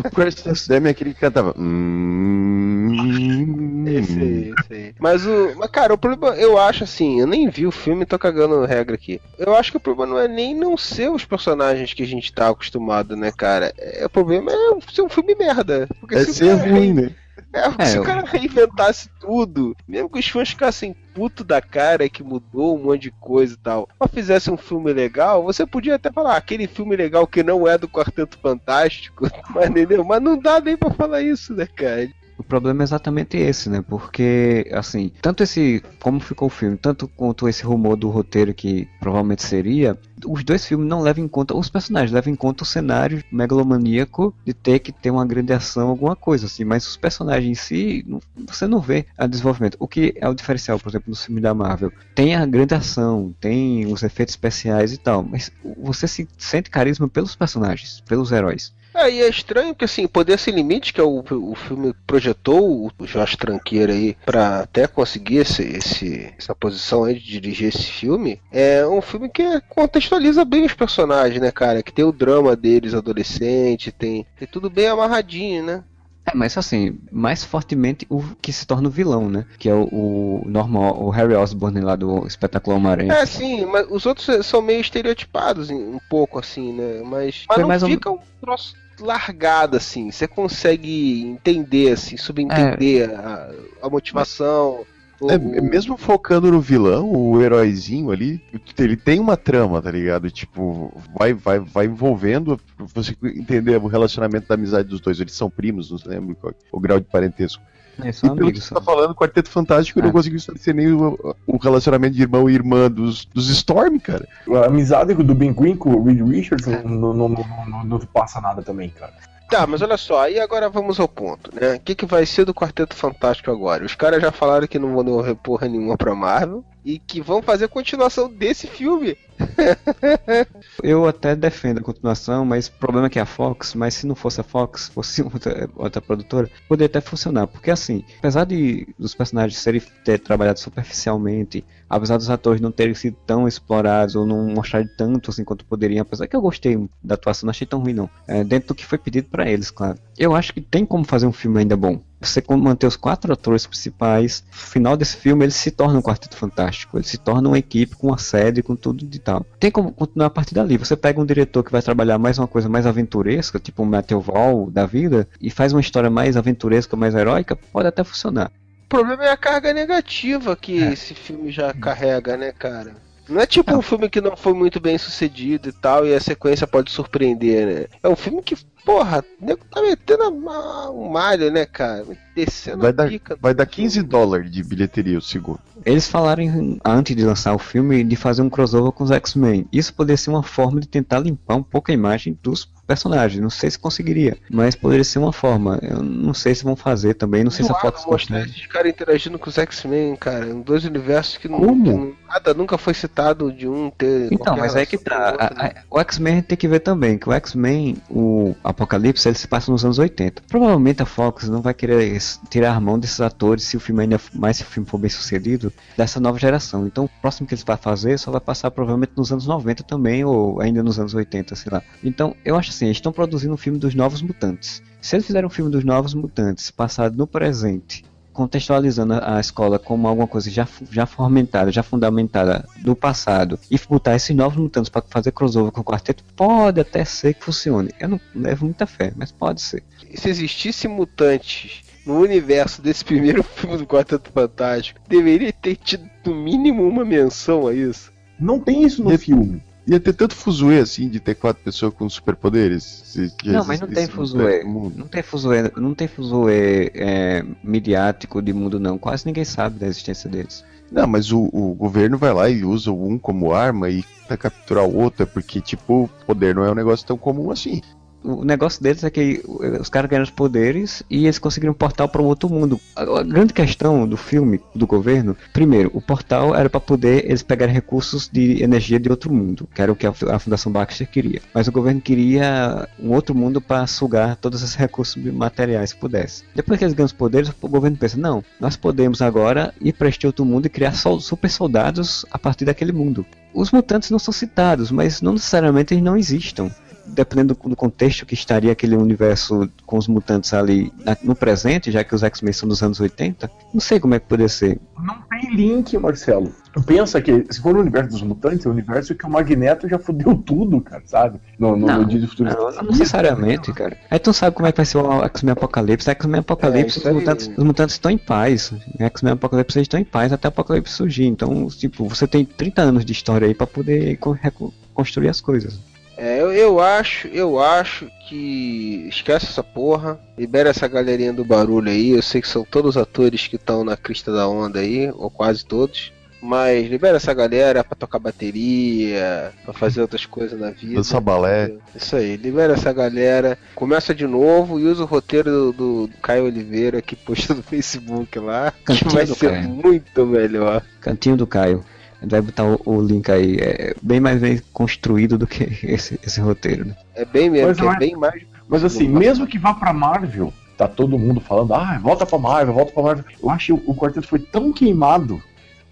Speaker 5: O Crash Test Dummy é aquele que cantava. "Hum".
Speaker 3: Esse aí, esse aí. Mas o. Mas, cara, o problema, eu acho assim, eu nem vi o filme tô cagando regra aqui. Eu acho que o problema não é nem não ser os personagens que a gente tá acostumado, né, cara? É, o problema é ser um filme merda. Porque
Speaker 5: É ser ruim, né?
Speaker 3: É,
Speaker 2: É,
Speaker 3: se o cara reinventasse tudo, mesmo que os fãs ficassem puto da cara que mudou um monte de coisa e tal, mas fizesse um filme legal, você podia até falar, "Ah, aquele filme legal que não é do Quarteto Fantástico, mas entendeu? Mas não dá nem pra falar isso, né, cara?
Speaker 2: O problema é exatamente esse, né? Porque, assim, tanto esse. Como ficou o filme, tanto quanto esse rumor do roteiro que provavelmente seria, os dois filmes não levam em conta os personagens, levam em conta o cenário megalomaníaco de ter que ter uma grande ação, alguma coisa, assim. Mas os personagens em si, você não vê a desenvolvimento. O que é o diferencial, por exemplo, no filme da Marvel? Tem a grande ação, tem os efeitos especiais e tal, mas você se sente carisma pelos personagens, pelos heróis.
Speaker 3: É, e é estranho que assim, Poder Sem Limite, que é o, o filme projetou o Josh Tranqueira aí pra até conseguir esse, esse, essa posição aí de dirigir esse filme, é um filme que contextualiza bem os personagens, né, cara? Que tem o drama deles adolescente, tem, tem tudo bem amarradinho, né?
Speaker 2: É, mas assim, mais fortemente o que se torna o vilão, né? Que é o, o normal, o Harry Osborn lá do Espetáculo Homem-Aranha.
Speaker 3: É, sim, mas os outros são meio estereotipados um pouco, assim, né? Mas, mas não fica um... um troço largado, assim. Você consegue entender, assim, subentender é. a, a motivação.
Speaker 5: É, é, mesmo focando no vilão, o heróizinho ali, ele tem uma trama, tá ligado? Tipo, vai, vai, vai envolvendo você entender o relacionamento da amizade dos dois. Eles são primos, não lembro qual, o grau de parentesco.
Speaker 2: É, são
Speaker 5: e pelo que você tá falando, Quarteto Fantástico, é. não conseguiu estabelecer nem o, o, relacionamento de irmão e irmã dos, dos Storm, cara.
Speaker 4: A amizade do Ben Quinn com o Reed Richards não, não, não, não, passa nada também, cara.
Speaker 3: Tá, mas olha só, aí agora vamos ao ponto, né? O que, que vai ser do Quarteto Fantástico agora? Os caras já falaram que não vão devolver porra nenhuma pra Marvel e que vão fazer continuação desse filme.
Speaker 2: Eu até defendo a continuação, mas o problema é que é a Fox, mas se não fosse a Fox, fosse outra, outra produtora, poderia até funcionar. Porque assim, apesar de dos personagens serem ter trabalhado superficialmente, apesar dos atores não terem sido tão explorados ou não mostrarem tanto assim quanto poderiam, apesar que eu gostei da atuação, não achei tão ruim não. É, dentro do que foi pedido para eles, claro. Eu acho que tem como fazer um filme ainda bom você manter os quatro atores principais, no final desse filme eles se tornam um quarteto fantástico, eles se tornam uma equipe com uma sede, com tudo de tal. Tem como continuar a partir dali. Você pega um diretor que vai trabalhar mais uma coisa mais aventuresca, tipo um Matthew Vaughn da vida, e faz uma história mais aventuresca, mais heróica, pode até funcionar.
Speaker 3: O problema é a carga negativa que é. esse filme já carrega, né, cara? Não é tipo um filme que não foi muito bem sucedido e tal, e a sequência pode surpreender, né? É um filme que, porra, o nego tá metendo um malho, né, cara? Descendo
Speaker 5: vai dar, pica. Vai dar 15 dólares de bilheteria o segundo.
Speaker 2: Eles falaram, antes de lançar o filme, de fazer um crossover com os X-Men. Isso poderia ser uma forma de tentar limpar um pouco a imagem dos personagem. Não sei se conseguiria, mas poderia ser uma forma. Eu não sei se vão fazer também, não sei se a Fox
Speaker 3: mostrar esses caras interagindo com os X-Men, cara, em dois universos que, não, que nada nunca foi citado de um ter.
Speaker 2: Então, mas é que tá. A, a, o X-Men tem que ver também que o X-Men, o Apocalipse, ele se passa nos anos 80. Provavelmente a Fox não vai querer tirar a mão desses atores se o filme ainda mais se o filme for bem sucedido dessa nova geração. Então, o próximo que eles vão fazer só vai passar provavelmente nos anos 90 também ou ainda nos anos 80, sei lá. Então, eu acho assim, eles estão produzindo um filme dos Novos Mutantes. Se eles fizerem um filme dos Novos Mutantes, passado no presente, contextualizando a escola como alguma coisa já, já fomentada, já fundamentada do passado, e botar esses novos mutantes para fazer crossover com o quarteto, pode até ser que funcione. Eu não levo muita fé, mas pode ser.
Speaker 3: Se existisse mutantes no universo desse primeiro filme do Quarteto Fantástico, deveria ter tido no mínimo uma menção a isso.
Speaker 4: Não tem isso no filme.
Speaker 5: Ia ter tanto fuzuê assim de ter quatro pessoas com superpoderes.
Speaker 2: Não, mas não tem fuzuê. Não tem fuzuê, não tem fuzuê é, midiático de mundo não. Quase ninguém sabe da existência deles.
Speaker 5: Não, mas o, o governo vai lá e usa um como arma e pra capturar o outro, é porque, tipo, o poder não é um negócio tão comum assim
Speaker 2: o negócio deles é que os caras ganham os poderes e eles conseguiram um portal para um outro mundo. A, grande questão do filme, do governo, primeiro, o portal era para poder eles pegarem recursos de energia de outro mundo, que era o que a, Fundação Baxter queria. Mas o governo queria um outro mundo para sugar todos esses recursos materiais que pudesse. Depois que eles ganham os poderes, o governo pensa: não, nós podemos agora ir para este outro mundo e criar super soldados a partir daquele mundo. Os mutantes não são citados, mas não necessariamente eles não existam dependendo do, contexto que estaria aquele universo com os mutantes ali no presente, já que os X-Men são dos anos 80, não sei como é que poderia ser.
Speaker 4: Não tem link, Marcelo. Tu pensa que, se for o universo dos mutantes, é o universo que o Magneto já fodeu tudo, cara, sabe?
Speaker 2: No, no, não, no dia do futuro. Não, não necessariamente, cara. Aí tu sabe como é que vai ser o X-Men Apocalipse. X-Men Apocalipse, é, os, mutantes, os, mutantes, estão em paz. X-Men Apocalipse eles estão em paz até o Apocalipse surgir. Então, tipo, você tem 30 anos de história aí pra poder reconstruir as coisas.
Speaker 3: É, eu, eu acho, eu acho que esquece essa porra, libera essa galerinha do barulho aí. Eu sei que são todos os atores que estão na crista da onda aí, ou quase todos. Mas libera essa galera pra tocar bateria, pra fazer outras coisas na vida.
Speaker 5: Dançar balé.
Speaker 3: Isso aí, libera essa galera, começa de novo e usa o roteiro do, do, Caio Oliveira que posta no Facebook lá, Cantinho que vai ser Caio. muito melhor.
Speaker 2: Cantinho do Caio. A gente vai botar o, o, link aí. É bem mais bem construído do que esse, esse roteiro, né?
Speaker 3: É bem mesmo, é, é bem mais.
Speaker 4: Mas assim, mesmo que vá pra Marvel, tá todo mundo falando, ah, volta pra Marvel, volta pra Marvel. Eu acho que o, o quarteto foi tão queimado,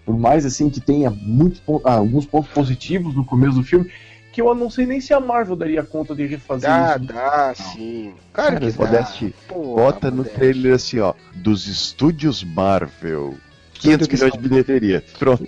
Speaker 4: por mais assim que tenha muito, ah, alguns pontos positivos no começo do filme, que eu não sei nem se a Marvel daria conta de refazer
Speaker 3: Dá,
Speaker 4: isso.
Speaker 3: dá, sim. Claro que dá.
Speaker 5: Modeste,
Speaker 3: Pô,
Speaker 5: bota no trailer assim, ó, dos estúdios Marvel. 500
Speaker 2: que
Speaker 5: milhões de bilheteria. Pronto.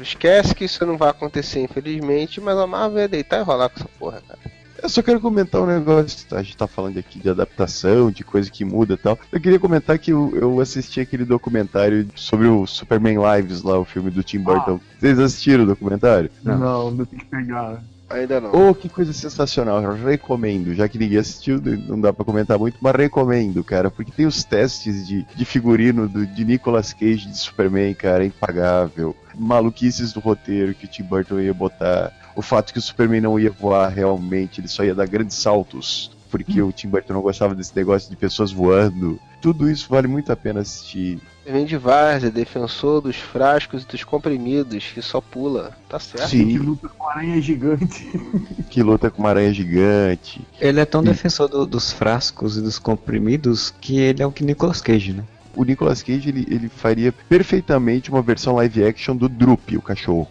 Speaker 3: Esquece que isso não vai acontecer, infelizmente, mas a Marvel ia deitar e rolar com essa porra, cara.
Speaker 5: Eu só quero comentar um negócio. tá? A gente tá falando aqui de adaptação, de coisa que muda e tal. Eu queria comentar que eu, eu assisti aquele documentário sobre o Superman Lives lá, o filme do Tim Burton. Vocês assistiram o documentário?
Speaker 4: Não, não tem que pegar.
Speaker 3: Ainda não.
Speaker 5: Oh, que coisa sensacional, eu recomendo. Já que ninguém assistiu, não dá pra comentar muito, mas recomendo, cara, porque tem os testes de, de figurino do, de Nicolas Cage de Superman, cara, impagável. Maluquices do roteiro que o Tim Burton ia botar. O fato que o Superman não ia voar realmente, ele só ia dar grandes saltos, porque o Tim Burton não gostava desse negócio de pessoas voando. Tudo isso vale muito a pena assistir.
Speaker 3: Vem de várzea, defensor dos frascos e dos comprimidos, que só pula. Tá certo.
Speaker 4: Que
Speaker 5: Sim,
Speaker 4: luta com aranha gigante.
Speaker 5: que luta com uma aranha gigante.
Speaker 2: Ele é tão
Speaker 5: Sim.
Speaker 2: defensor do- dos frascos e dos comprimidos que ele é o que Nicolas Cage, né?
Speaker 5: O Nicolas Cage ele, ele faria perfeitamente uma versão live action do Droop, o cachorro.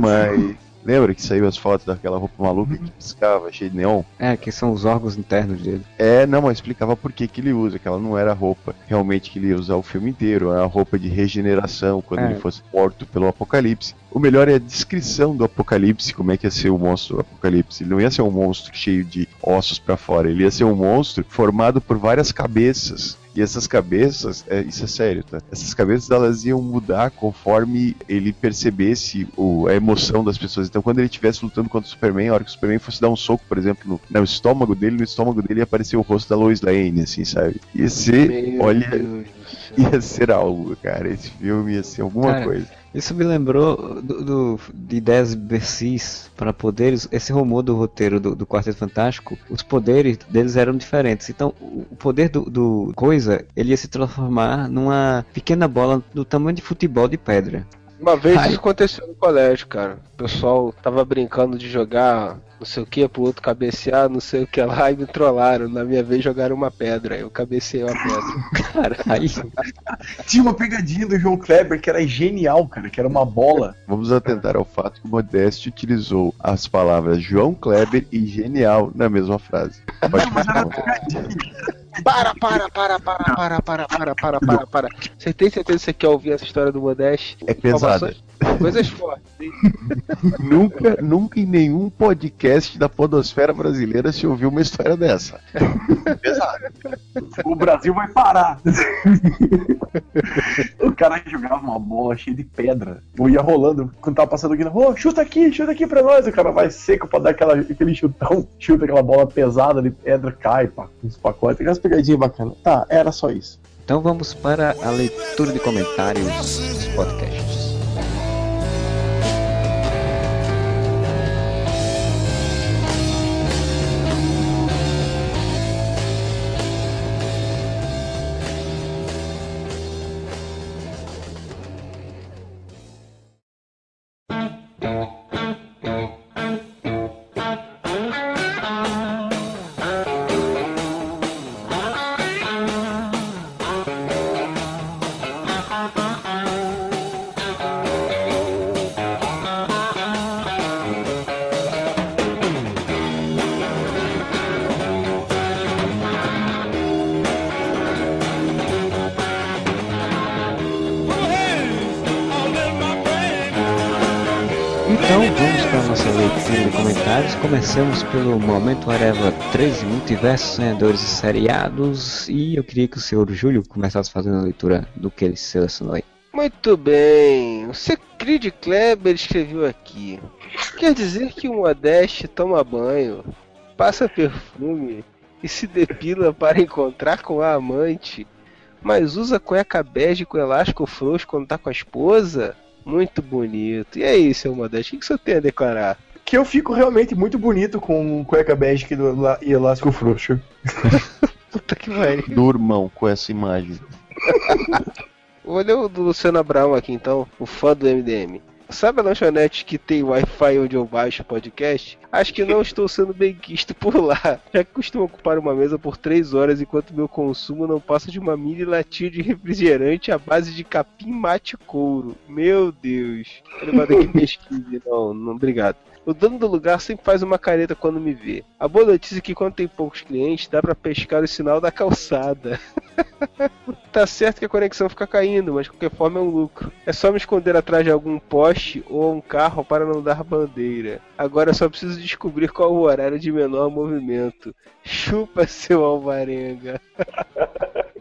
Speaker 5: Mas lembra que saiu as fotos daquela roupa maluca que piscava, cheia de neon?
Speaker 2: É, que são os órgãos internos dele.
Speaker 5: É, não, mas explicava por que, que ele usa, que ela não era a roupa realmente que ele ia usar o filme inteiro, era a roupa de regeneração quando
Speaker 2: É.
Speaker 5: ele fosse morto pelo apocalipse. O melhor é a descrição do apocalipse, como é que ia ser o monstro do apocalipse. Ele não ia ser um monstro cheio de ossos pra fora, ele ia ser um monstro formado por várias cabeças. E essas cabeças, é, isso é sério, tá? Essas cabeças elas iam mudar conforme ele percebesse o, a emoção das pessoas. Então, quando ele estivesse lutando contra o Superman, a hora que o Superman fosse dar um soco, por exemplo, no, no estômago dele, no estômago dele ia aparecer o rosto da Lois Lane, assim, sabe? Ia ser,
Speaker 3: Meu
Speaker 5: olha, ia ser algo, cara. Esse filme ia ser alguma
Speaker 2: Cara,
Speaker 5: coisa.
Speaker 2: Isso me lembrou do, do- de ideias imbecis para poderes. Esse rumor do roteiro do, do Quarteto Fantástico, os poderes deles eram diferentes. Então, o poder do, do coisa, ele ia se transformar numa pequena bola do tamanho de futebol de pedra.
Speaker 3: Uma vez
Speaker 2: Ai.
Speaker 3: isso aconteceu no colégio, cara. O pessoal tava brincando de jogar não sei o que pro outro cabecear, não sei o que lá, e me trollaram. Na minha vez jogaram uma pedra. Eu cabeceei uma pedra.
Speaker 2: Caralho.
Speaker 4: Tinha uma pegadinha do João Kleber que era genial, cara, que era uma bola.
Speaker 5: Vamos atentar ao fato que o Modeste utilizou as palavras João Kleber e genial na mesma frase. Pode continuar.
Speaker 3: Para, para, para, para, para, para, para, para, para, para. Você tem certeza que você quer ouvir essa história do Modeste?
Speaker 5: É pesada.
Speaker 3: Informações- Coisas fortes. hein?
Speaker 5: Nunca, nunca em nenhum podcast da podosfera brasileira se ouviu uma história dessa. Pesado.
Speaker 4: O Brasil vai parar. o cara jogava uma bola cheia de pedra. Eu ia rolando quando tava passando aqui na rua, chuta aqui, chuta aqui pra nós. O cara vai seco pra dar aquela, aquele chutão, chuta aquela bola pesada de pedra, cai, pá, uns pacotes. Aquelas pegadinhas bacanas. Tá, era só isso.
Speaker 2: Então vamos para a leitura de comentários dos podcasts. Pelo Momento Areva 13, Multiverso, Sonhadores e Seriados. E eu queria que o senhor Júlio começasse fazendo a leitura do que ele selecionou aí.
Speaker 3: Muito bem. O Secrid Kleber escreveu aqui. Quer dizer que o Modeste toma banho, passa perfume e se depila para encontrar com a amante, mas usa cueca bege com elástico frouxo quando tá com a esposa? Muito bonito. E aí, seu Modeste, o que você tem a declarar?
Speaker 4: Que eu fico realmente muito bonito com cueca bege e elástico frouxo.
Speaker 3: Puta que pariu.
Speaker 5: Durmam com essa imagem.
Speaker 3: Ler o do Luciano Abraão aqui então, o fã do MDM. Sabe a lanchonete que tem Wi-Fi onde eu baixo o podcast? Acho que não estou sendo bem quisto por lá, já que costumo ocupar uma mesa por 3 horas enquanto meu consumo não passa de uma mini latinha de refrigerante à base de capim mate couro. Meu Deus. Ele vai ter que pesquise. Não, não, obrigado. O dono do lugar sempre faz uma careta quando me vê. A boa notícia é que quando tem poucos clientes, dá para pescar o sinal da calçada. tá certo que a conexão fica caindo, mas de qualquer forma é um lucro. É só me esconder atrás de algum poste ou um carro para não dar bandeira. Agora só preciso descobrir qual o horário de menor movimento. Chupa seu alvarenga.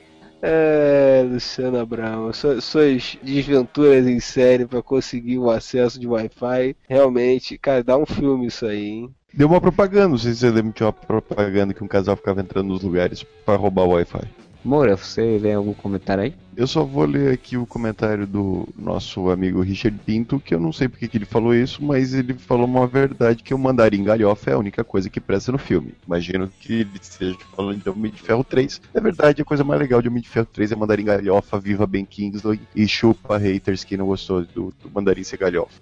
Speaker 3: É, Luciano Abrão, suas desventuras em série para conseguir o acesso de Wi-Fi, realmente, cara, dá um filme isso aí, hein?
Speaker 5: Deu uma propaganda, não sei se você lembra uma propaganda que um casal ficava entrando nos lugares para roubar o Wi-Fi.
Speaker 2: Moura, você lê algum comentário aí?
Speaker 5: Eu só vou ler aqui o comentário do nosso amigo Richard Pinto, que eu não sei porque que ele falou isso, mas ele falou uma verdade que o mandarim galhofa é a única coisa que presta no filme. Imagino que ele esteja falando de Homem de Ferro 3. Na verdade, a coisa mais legal de Homem de Ferro 3 é mandarim galhofa, viva Ben Kingsley e chupa haters que não gostou do, do mandarim ser galhofa.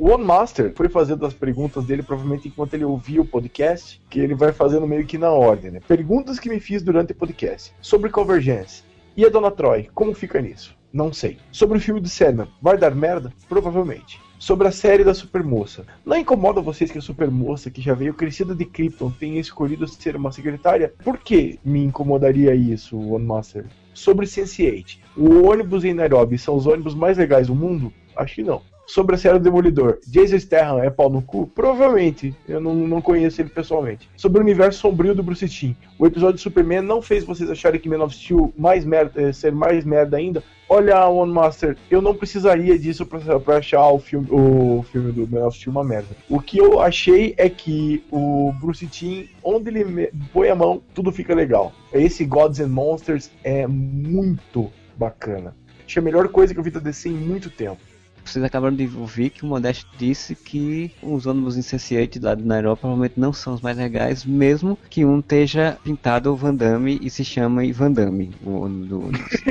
Speaker 4: O One Master foi fazendo as perguntas dele, provavelmente enquanto ele ouvia o podcast, que ele vai fazendo meio que na ordem, né? Perguntas que me fiz durante o podcast. Sobre Convergência. E a Dona Troy, como fica nisso? Não sei. Sobre o filme do Sandman, vai dar merda? Provavelmente. Sobre a série da Supermoça. Não incomoda vocês que a Supermoça, que já veio crescida de Krypton, tenha escolhido ser uma secretária? Por que me incomodaria isso, One Master? Sobre Sense8. O ônibus em Nairobi são os ônibus mais legais do mundo? Acho que não sobre a série do Demolidor. Jason Statham é pau no cu? Provavelmente. Eu não, não conheço ele pessoalmente. Sobre o universo sombrio do Bruce Timm. O episódio de Superman não fez vocês acharem que Man of Steel mais merda, eh, ser mais merda ainda? Olha, One Master, eu não precisaria disso pra, pra achar o filme, o filme do Man of Steel uma merda. O que eu achei é que o Bruce Timm, onde ele põe a mão, tudo fica legal. Esse Gods and Monsters é muito bacana. Acho a melhor coisa que eu vi da DC em muito tempo.
Speaker 2: Vocês acabaram de ouvir que o Modesto disse que os ônibus CC8 lá na Europa provavelmente não são os mais legais, mesmo que um esteja pintado Van Damme e se chama Van Damme, o ônibus do ônibus.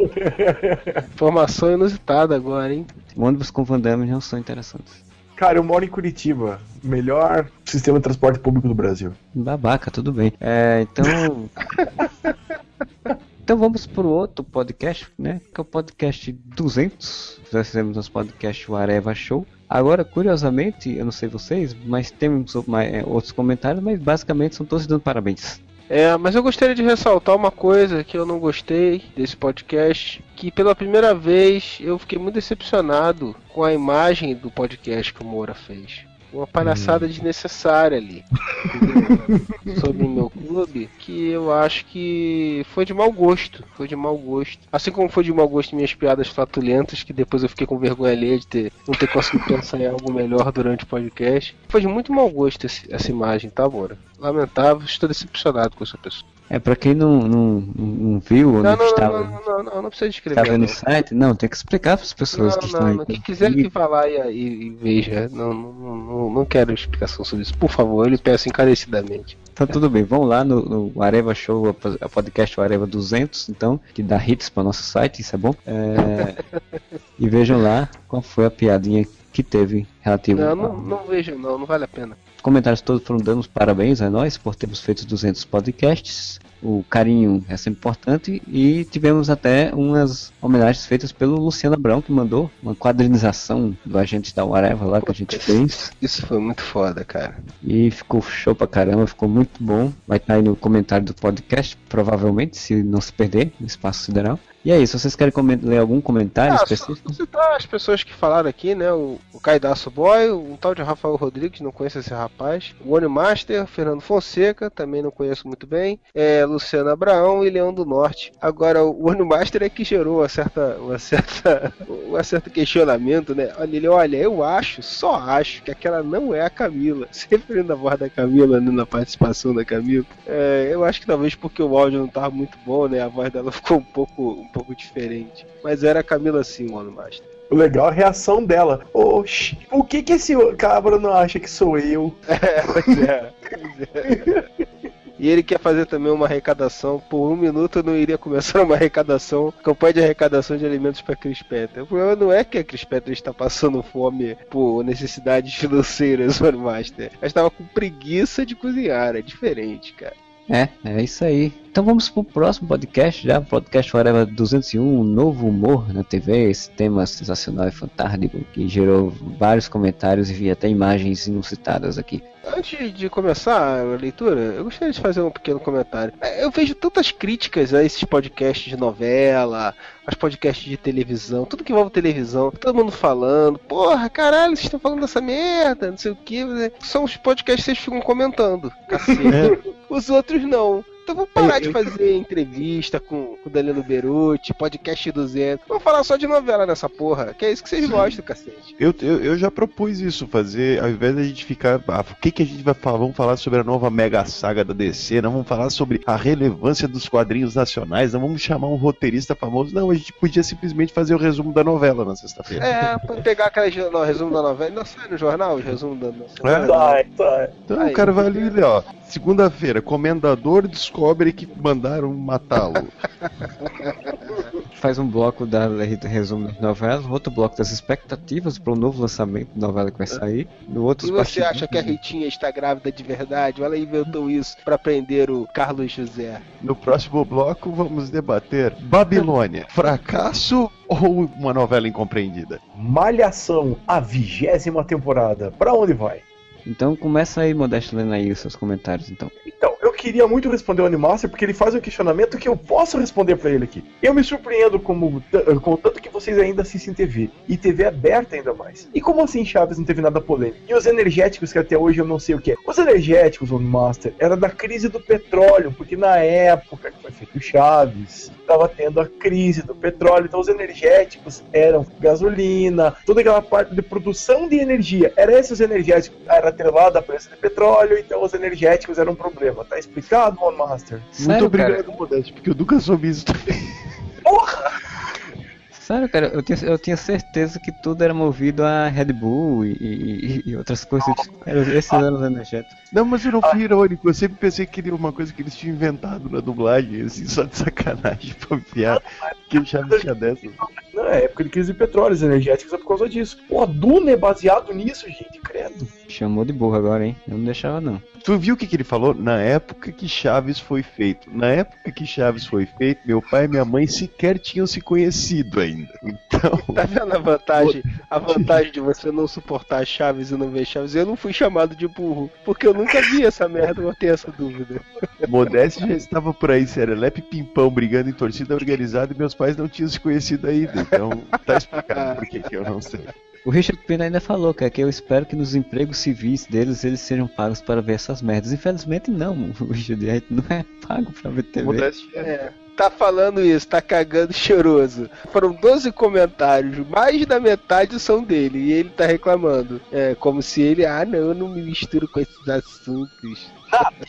Speaker 3: Informação inusitada agora, hein?
Speaker 2: Ônibus com Van Damme não são interessantes.
Speaker 4: Cara, eu moro em Curitiba. Melhor sistema de transporte público do Brasil.
Speaker 2: Babaca, tudo bem. É, então. Então vamos para o outro podcast, né? Que é o podcast 200. Nós fizemos nosso podcast o Areva Show. Agora, curiosamente, eu não sei vocês, mas temos é, outros comentários, mas basicamente são todos dando parabéns.
Speaker 3: É, mas eu gostaria de ressaltar uma coisa que eu não gostei desse podcast, que pela primeira vez eu fiquei muito decepcionado com a imagem do podcast que o Moura fez uma palhaçada hum. desnecessária ali sobre o meu clube que eu acho que foi de mau gosto. Foi de mau gosto. Assim como foi de mau gosto minhas piadas flatulentas, que depois eu fiquei com vergonha alheia de ter, não ter conseguido pensar em algo melhor durante o podcast. Foi de muito mau gosto esse, essa imagem, tá, Bora? Lamentável, estou decepcionado com essa pessoa.
Speaker 2: É, pra quem não, não, não viu ou não, não,
Speaker 3: estava. Não, não, não, não, precisa descrever.
Speaker 2: Estava no site? Não, tem que explicar para as pessoas
Speaker 3: não,
Speaker 2: que estão
Speaker 3: não, aí. Quem quiser que vá lá e, veja. Não, não, não, não quero explicação sobre isso. Por favor, eu lhe peço encarecidamente.
Speaker 2: Então tudo bem, vamos lá no, no Areva Show, a podcast Areva 200, então, que dá hits para nosso site, isso é bom. É... e vejam lá qual foi a piadinha que teve relativo.
Speaker 3: Não, não, não vejam não, não vale a pena
Speaker 2: comentários todos foram dando os parabéns a nós por termos feito 200 podcasts o carinho é sempre importante e tivemos até umas homenagens feitas pelo Luciano Abrão que mandou uma quadrinização do agente da Whatever lá que a gente fez.
Speaker 3: Isso foi muito foda, cara.
Speaker 2: E ficou show pra caramba, ficou muito bom. Vai estar aí no comentário do podcast, provavelmente, se não se perder no espaço sideral. E é isso, vocês querem ler algum comentário ah, específico?
Speaker 3: Só citar as pessoas que falaram aqui, né? O, o Caidaço Boy, um tal de Rafael Rodrigues, não conheço esse rapaz. O One Master, Fernando Fonseca, também não conheço muito bem. É, Luciano Abraão e Leão do Norte. Agora, o One Master é que gerou uma certa, uma certa, um certo questionamento, né? Olha, ele, olha, eu acho, só acho, que aquela não é a Camila. Sempre na voz da Camila, né, na participação da Camila. É, eu acho que talvez porque o áudio não estava muito bom, né? A voz dela ficou um pouco pouco diferente. Mas era a Camila sim, o Ono Master.
Speaker 4: O legal é a reação dela. Oxi, o que que esse cabra não acha que sou eu? É, pois é. Pois é.
Speaker 3: E ele quer fazer também uma arrecadação. Por um minuto eu não iria começar uma arrecadação, campanha de arrecadação de alimentos para Chris Petter. O problema não é que a Chris Petter está passando fome por necessidades financeiras, Mano Master. Ela estava com preguiça de cozinhar, é diferente, cara.
Speaker 2: É, é isso aí. Então vamos pro próximo podcast já, podcast Forever 201, novo humor na TV, esse tema sensacional e fantástico que gerou vários comentários e vi até imagens inusitadas aqui.
Speaker 3: Antes de começar a leitura, eu gostaria de fazer um pequeno comentário. É, Eu vejo tantas críticas a esses podcasts de novela, aos podcasts de televisão, tudo que envolve televisão, todo mundo falando, porra, caralho, vocês estão falando dessa merda, não sei o que. São os podcasts que vocês ficam comentando, cacete. Os outros não. Então vamos parar de fazer entrevista com, o Danilo Beruti, podcast 200. Vamos falar só de novela nessa porra, que é isso que vocês gostam, cacete.
Speaker 5: Eu, eu, eu já propus isso, fazer, ao invés da gente ficar. Ah, o que, que a gente vai falar? Vamos falar sobre a nova mega saga da DC, não vamos falar sobre a relevância dos quadrinhos nacionais, não vamos chamar um roteirista famoso. Não, a gente podia simplesmente fazer o resumo da novela na sexta-feira.
Speaker 3: É, pra pegar aquele resumo da novela. Não sai no jornal o resumo da novela.
Speaker 5: É.
Speaker 4: Sai, sai.
Speaker 5: Então
Speaker 3: Aí.
Speaker 5: o cara vai ali, ó. Segunda-feira, comendador descobre que mandaram matá-lo.
Speaker 2: Faz um bloco da do resumo das novelas, outro bloco das expectativas para o novo lançamento da novela que vai sair, no outro
Speaker 3: E você acha que a Ritinha está grávida de verdade? Ou ela inventou isso pra prender o Carlos José?
Speaker 5: No próximo bloco, vamos debater Babilônia, fracasso ou uma novela incompreendida?
Speaker 4: Malhação, a vigésima temporada. Pra onde vai?
Speaker 2: Então começa aí, Modesto, lendo aí os seus comentários, então.
Speaker 4: Então, eu queria muito responder o Animaster porque ele faz um questionamento que eu posso responder pra ele aqui. Eu me surpreendo como, com o tanto que vocês ainda assistem TV. E TV aberta ainda mais. E como assim Chaves não teve nada polêmico? E os energéticos que até hoje eu não sei o que é. Os energéticos, o Animaster, era da crise do petróleo, porque na época que foi feito Chaves, estava tendo a crise do petróleo. Então os energéticos eram gasolina, toda aquela parte de produção de energia. Era esses energéticos, era atrelado à preço de petróleo, então os energéticos eram um problema. Tá explicado, One Master?
Speaker 5: Muito
Speaker 2: Sério,
Speaker 5: obrigado,
Speaker 2: cara?
Speaker 5: Modesto, porque eu nunca soube isso também.
Speaker 2: Sério, cara, eu tinha, eu tinha certeza que tudo era movido a Red Bull e, e- e outras coisas. Eram esses eram os energéticos.
Speaker 5: Não, mas eu não fui irônico, eu sempre pensei que era uma coisa que eles tinham inventado na dublagem, assim, só de sacanagem pra piar, que o Chaves tinha dessas.
Speaker 4: Não, é época de crise de petróleo, os energéticos é por causa disso. Pô, a Duna é baseado nisso, gente, credo.
Speaker 2: Chamou de burro agora, hein? Eu não deixava, não.
Speaker 5: Tu viu o que, que ele falou? Na época que Chaves foi feito. Na época que Chaves foi feito, meu pai e minha mãe sequer tinham se conhecido ainda. Então,
Speaker 3: Tá vendo a vantagem? A vantagem de você não suportar Chaves e não ver Chaves? Eu não fui chamado de burro, porque eu nunca vi essa merda, eu tenho essa dúvida.
Speaker 5: Modéstia já estava por aí, Serelepe e Pimpão brigando em torcida organizada e meus pais não tinham se conhecido ainda. Então, tá explicado por que que eu não sei.
Speaker 2: O Richard Pena ainda falou, cara, que eu espero que nos empregos civis deles eles sejam pagos para ver essas merdas. Infelizmente não, o Richard a gente não é pago pra ver TV.
Speaker 5: Modéstia é.
Speaker 3: Tá falando isso, tá cagando choroso. Foram 12 comentários, mais da metade são dele, e ele tá reclamando. É, como se ele, ah não, eu não me misturo com esses assuntos.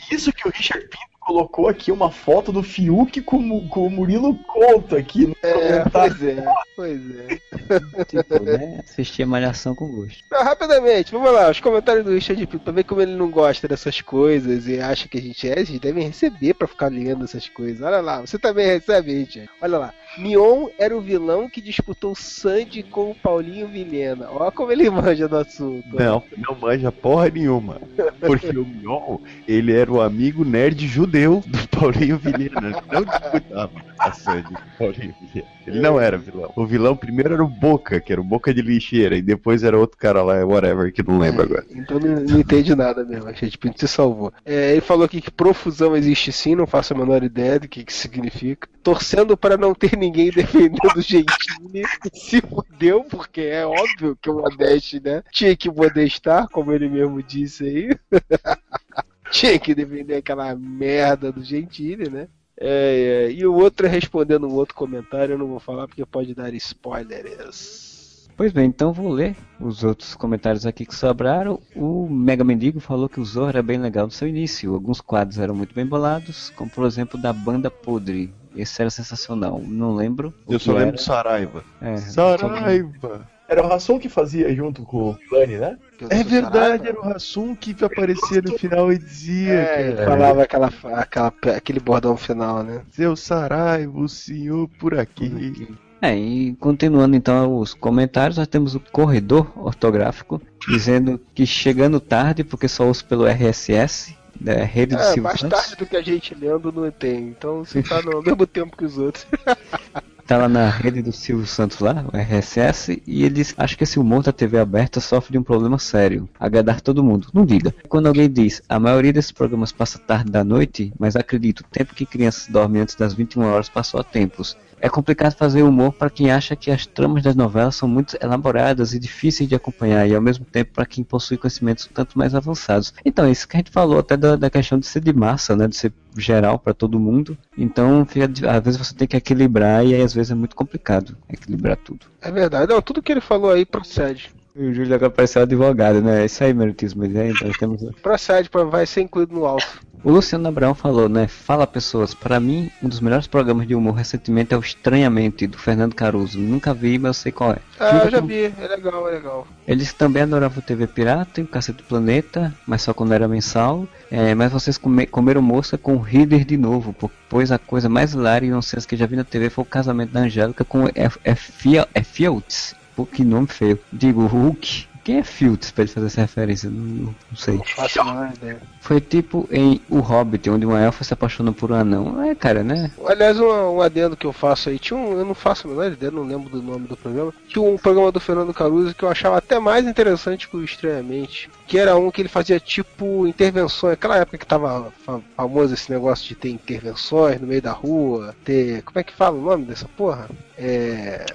Speaker 4: Isso que o Richard Pinto colocou aqui uma foto do Fiuk com, o- com o Murilo Conto aqui no
Speaker 3: É,
Speaker 4: comentário.
Speaker 3: pois é, pois é.
Speaker 2: Tipo, né? Assistir a malhação com gosto.
Speaker 3: Não, rapidamente, vamos lá, os comentários do Richard Pinto, pra ver como ele não gosta dessas coisas e acha que a gente é, vocês devem receber pra ficar lendo essas coisas. Olha lá, você também recebe, Richard. Olha lá. Mion era o vilão que disputou Sandy com o Paulinho Vilhena. Olha como ele manja do assunto.
Speaker 5: Não, não manja porra nenhuma. Porque o Mion, ele era o amigo nerd judeu do Paulinho Vilhena. Não disputava a Sandy com o Paulinho Vilhena. Ele não era vilão. O vilão primeiro era o Boca, que era o Boca de lixeira, e depois era outro cara lá, whatever, que não lembro agora.
Speaker 3: Então não, não entende nada mesmo, a gente se salvou. É, ele falou aqui que profusão existe sim, não faço a menor ideia do que, que significa. Torcendo para não ter ninguém defendendo o Gentili, se fudeu, porque é óbvio que o Modeste, né, tinha que modestar, como ele mesmo disse aí. tinha que defender aquela merda do Gentili, né. É, é, e o outro é respondendo um outro comentário, eu não vou falar porque pode dar spoilers.
Speaker 2: Pois bem, então vou ler os outros comentários aqui que sobraram. O Mega Mendigo falou que o Zorro era bem legal no seu início. Alguns quadros eram muito bem bolados, como por exemplo da Banda Podre. Esse era sensacional. Não lembro. o
Speaker 5: Eu só lembro
Speaker 2: era.
Speaker 5: do Saraiva.
Speaker 2: É,
Speaker 5: Saraiva!
Speaker 4: Era o Hassum que fazia junto com o Lani, né?
Speaker 5: É verdade, era o Hassum que aparecia no final e dizia,
Speaker 3: É, ele
Speaker 5: cara.
Speaker 3: falava aquela, aquela, aquele bordão final, né?
Speaker 5: Seu Saraiva, o senhor por aqui.
Speaker 2: É, e continuando então os comentários, nós temos o corredor ortográfico dizendo que chegando tarde porque só uso pelo RSS, da rede do
Speaker 3: É,
Speaker 2: Silvio
Speaker 3: mais tarde do que a gente lendo não tem. Então você tá no mesmo tempo que os outros.
Speaker 2: Tá lá na rede do Silvio Santos lá, o RSS, e ele diz, acho que esse humor da TV aberta sofre de um problema sério, agradar todo mundo. Não diga. Quando alguém diz, a maioria desses programas passa tarde da noite, mas acredito, o tempo que crianças dormem antes das 21 horas passou a tempos. É complicado fazer humor para quem acha que as tramas das novelas são muito elaboradas e difíceis de acompanhar, e ao mesmo tempo para quem possui conhecimentos um tanto mais avançados. Então, isso que a gente falou até da, da questão de ser de massa, né, de ser geral para todo mundo. Então, fica, às vezes você tem que equilibrar e aí às vezes é muito complicado equilibrar tudo.
Speaker 3: É verdade. Não, tudo que ele falou aí procede.
Speaker 2: E o Júlio agora pareceu advogado, né? É isso aí, meritismo. Mas é, então temos...
Speaker 3: Procede, vai ser incluído no alto.
Speaker 2: O Luciano Abraão falou, né? Fala pessoas, para mim, um dos melhores programas de humor recentemente é o Estranhamente, do Fernando Caruso. Nunca vi, mas eu sei qual é.
Speaker 3: Ah, eu já vi. É legal, é legal.
Speaker 2: Eles também adoravam o TV Pirata e o Cacete do Planeta, mas só quando era mensal. É, mas vocês come- comeram moça com o Reader de novo, po- pois a coisa mais hilária e nonsense que já vi na TV foi o casamento da Angélica com F- F- é Fields. Pô, que nome feio. Digo, Hulk. Quem é Fields pra ele fazer essa referência? Não, não- não sei.
Speaker 3: Não faço a ideia.
Speaker 2: Foi tipo em O Hobbit, onde uma elfa se apaixona por um anão. É, cara, né?
Speaker 3: Aliás, um, um adendo que eu faço aí, tinha um, eu não faço a menor ideia, não lembro do nome do programa. Tinha um programa do Fernando Caruso que eu achava até mais interessante que o Estranhamente. Que era um que ele fazia tipo intervenções, aquela época que tava fa- famoso esse negócio de ter intervenções no meio da rua, ter. Como é que fala o nome dessa porra? É.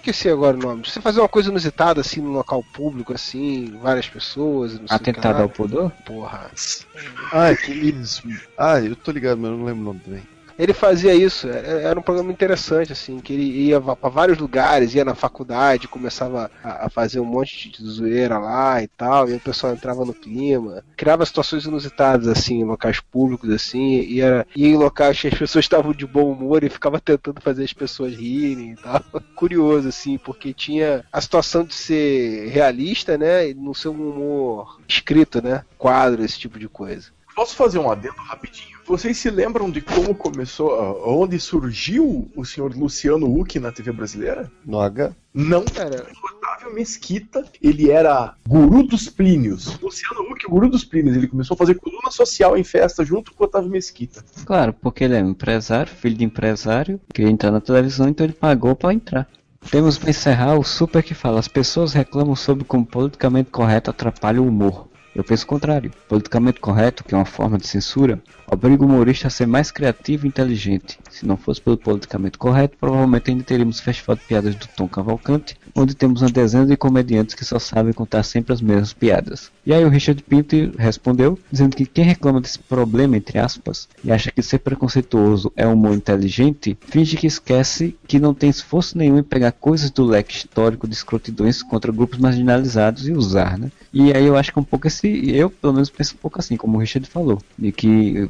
Speaker 3: Esqueci agora o nome. Você fazer uma coisa inusitada assim no local público, assim, várias pessoas, não sei o que
Speaker 2: Atentado ao pudor?
Speaker 3: Porra.
Speaker 5: Ah, aqueles. Ah, eu tô ligado, mas eu não lembro o nome também.
Speaker 3: Ele fazia isso, é- era um programa interessante, assim, que ele ia para vários lugares, ia na faculdade, começava a, a fazer um monte de zoeira lá e tal, e o pessoal entrava no clima, criava situações inusitadas, assim, em locais públicos, assim, e era, ia em locais que as pessoas estavam de bom humor e ficava tentando fazer as pessoas rirem e tal. Curioso, assim, porque tinha a situação de ser realista, né, e não ser um humor escrito, né, quadro, esse tipo de coisa.
Speaker 4: Posso fazer um adendo rapidinho? Vocês se lembram de como começou, onde surgiu o senhor Luciano Huck na TV brasileira?
Speaker 5: No H.
Speaker 4: Não,
Speaker 3: Cara,
Speaker 4: Otávio Mesquita, ele era guru dos Plínios. Luciano Huck, o guru dos Plínios, ele começou a fazer coluna social em festa junto com o Otávio Mesquita.
Speaker 2: Claro, porque ele é um empresário, filho de empresário, queria entrar na televisão, então ele pagou pra entrar. Temos pra encerrar o super que fala: as pessoas reclamam sobre como politicamente correto atrapalha o humor. Eu penso o contrário. Politicamente correto, que é uma forma de censura, obriga o humorista a ser mais criativo e inteligente. Se não fosse pelo politicamente correto, provavelmente ainda teríamos festival de piadas do Tom Cavalcante, onde temos uma dezena de comediantes que só sabem contar sempre as mesmas piadas. E aí o Richard Pinto respondeu, dizendo que quem reclama desse problema, entre aspas, e acha que ser preconceituoso é um humor inteligente, finge que esquece que não tem esforço nenhum em pegar coisas do leque histórico de escrotidões contra grupos marginalizados e usar, né? E aí eu acho que um pouco esse, eu pelo menos penso um pouco assim, como o Richard falou, de que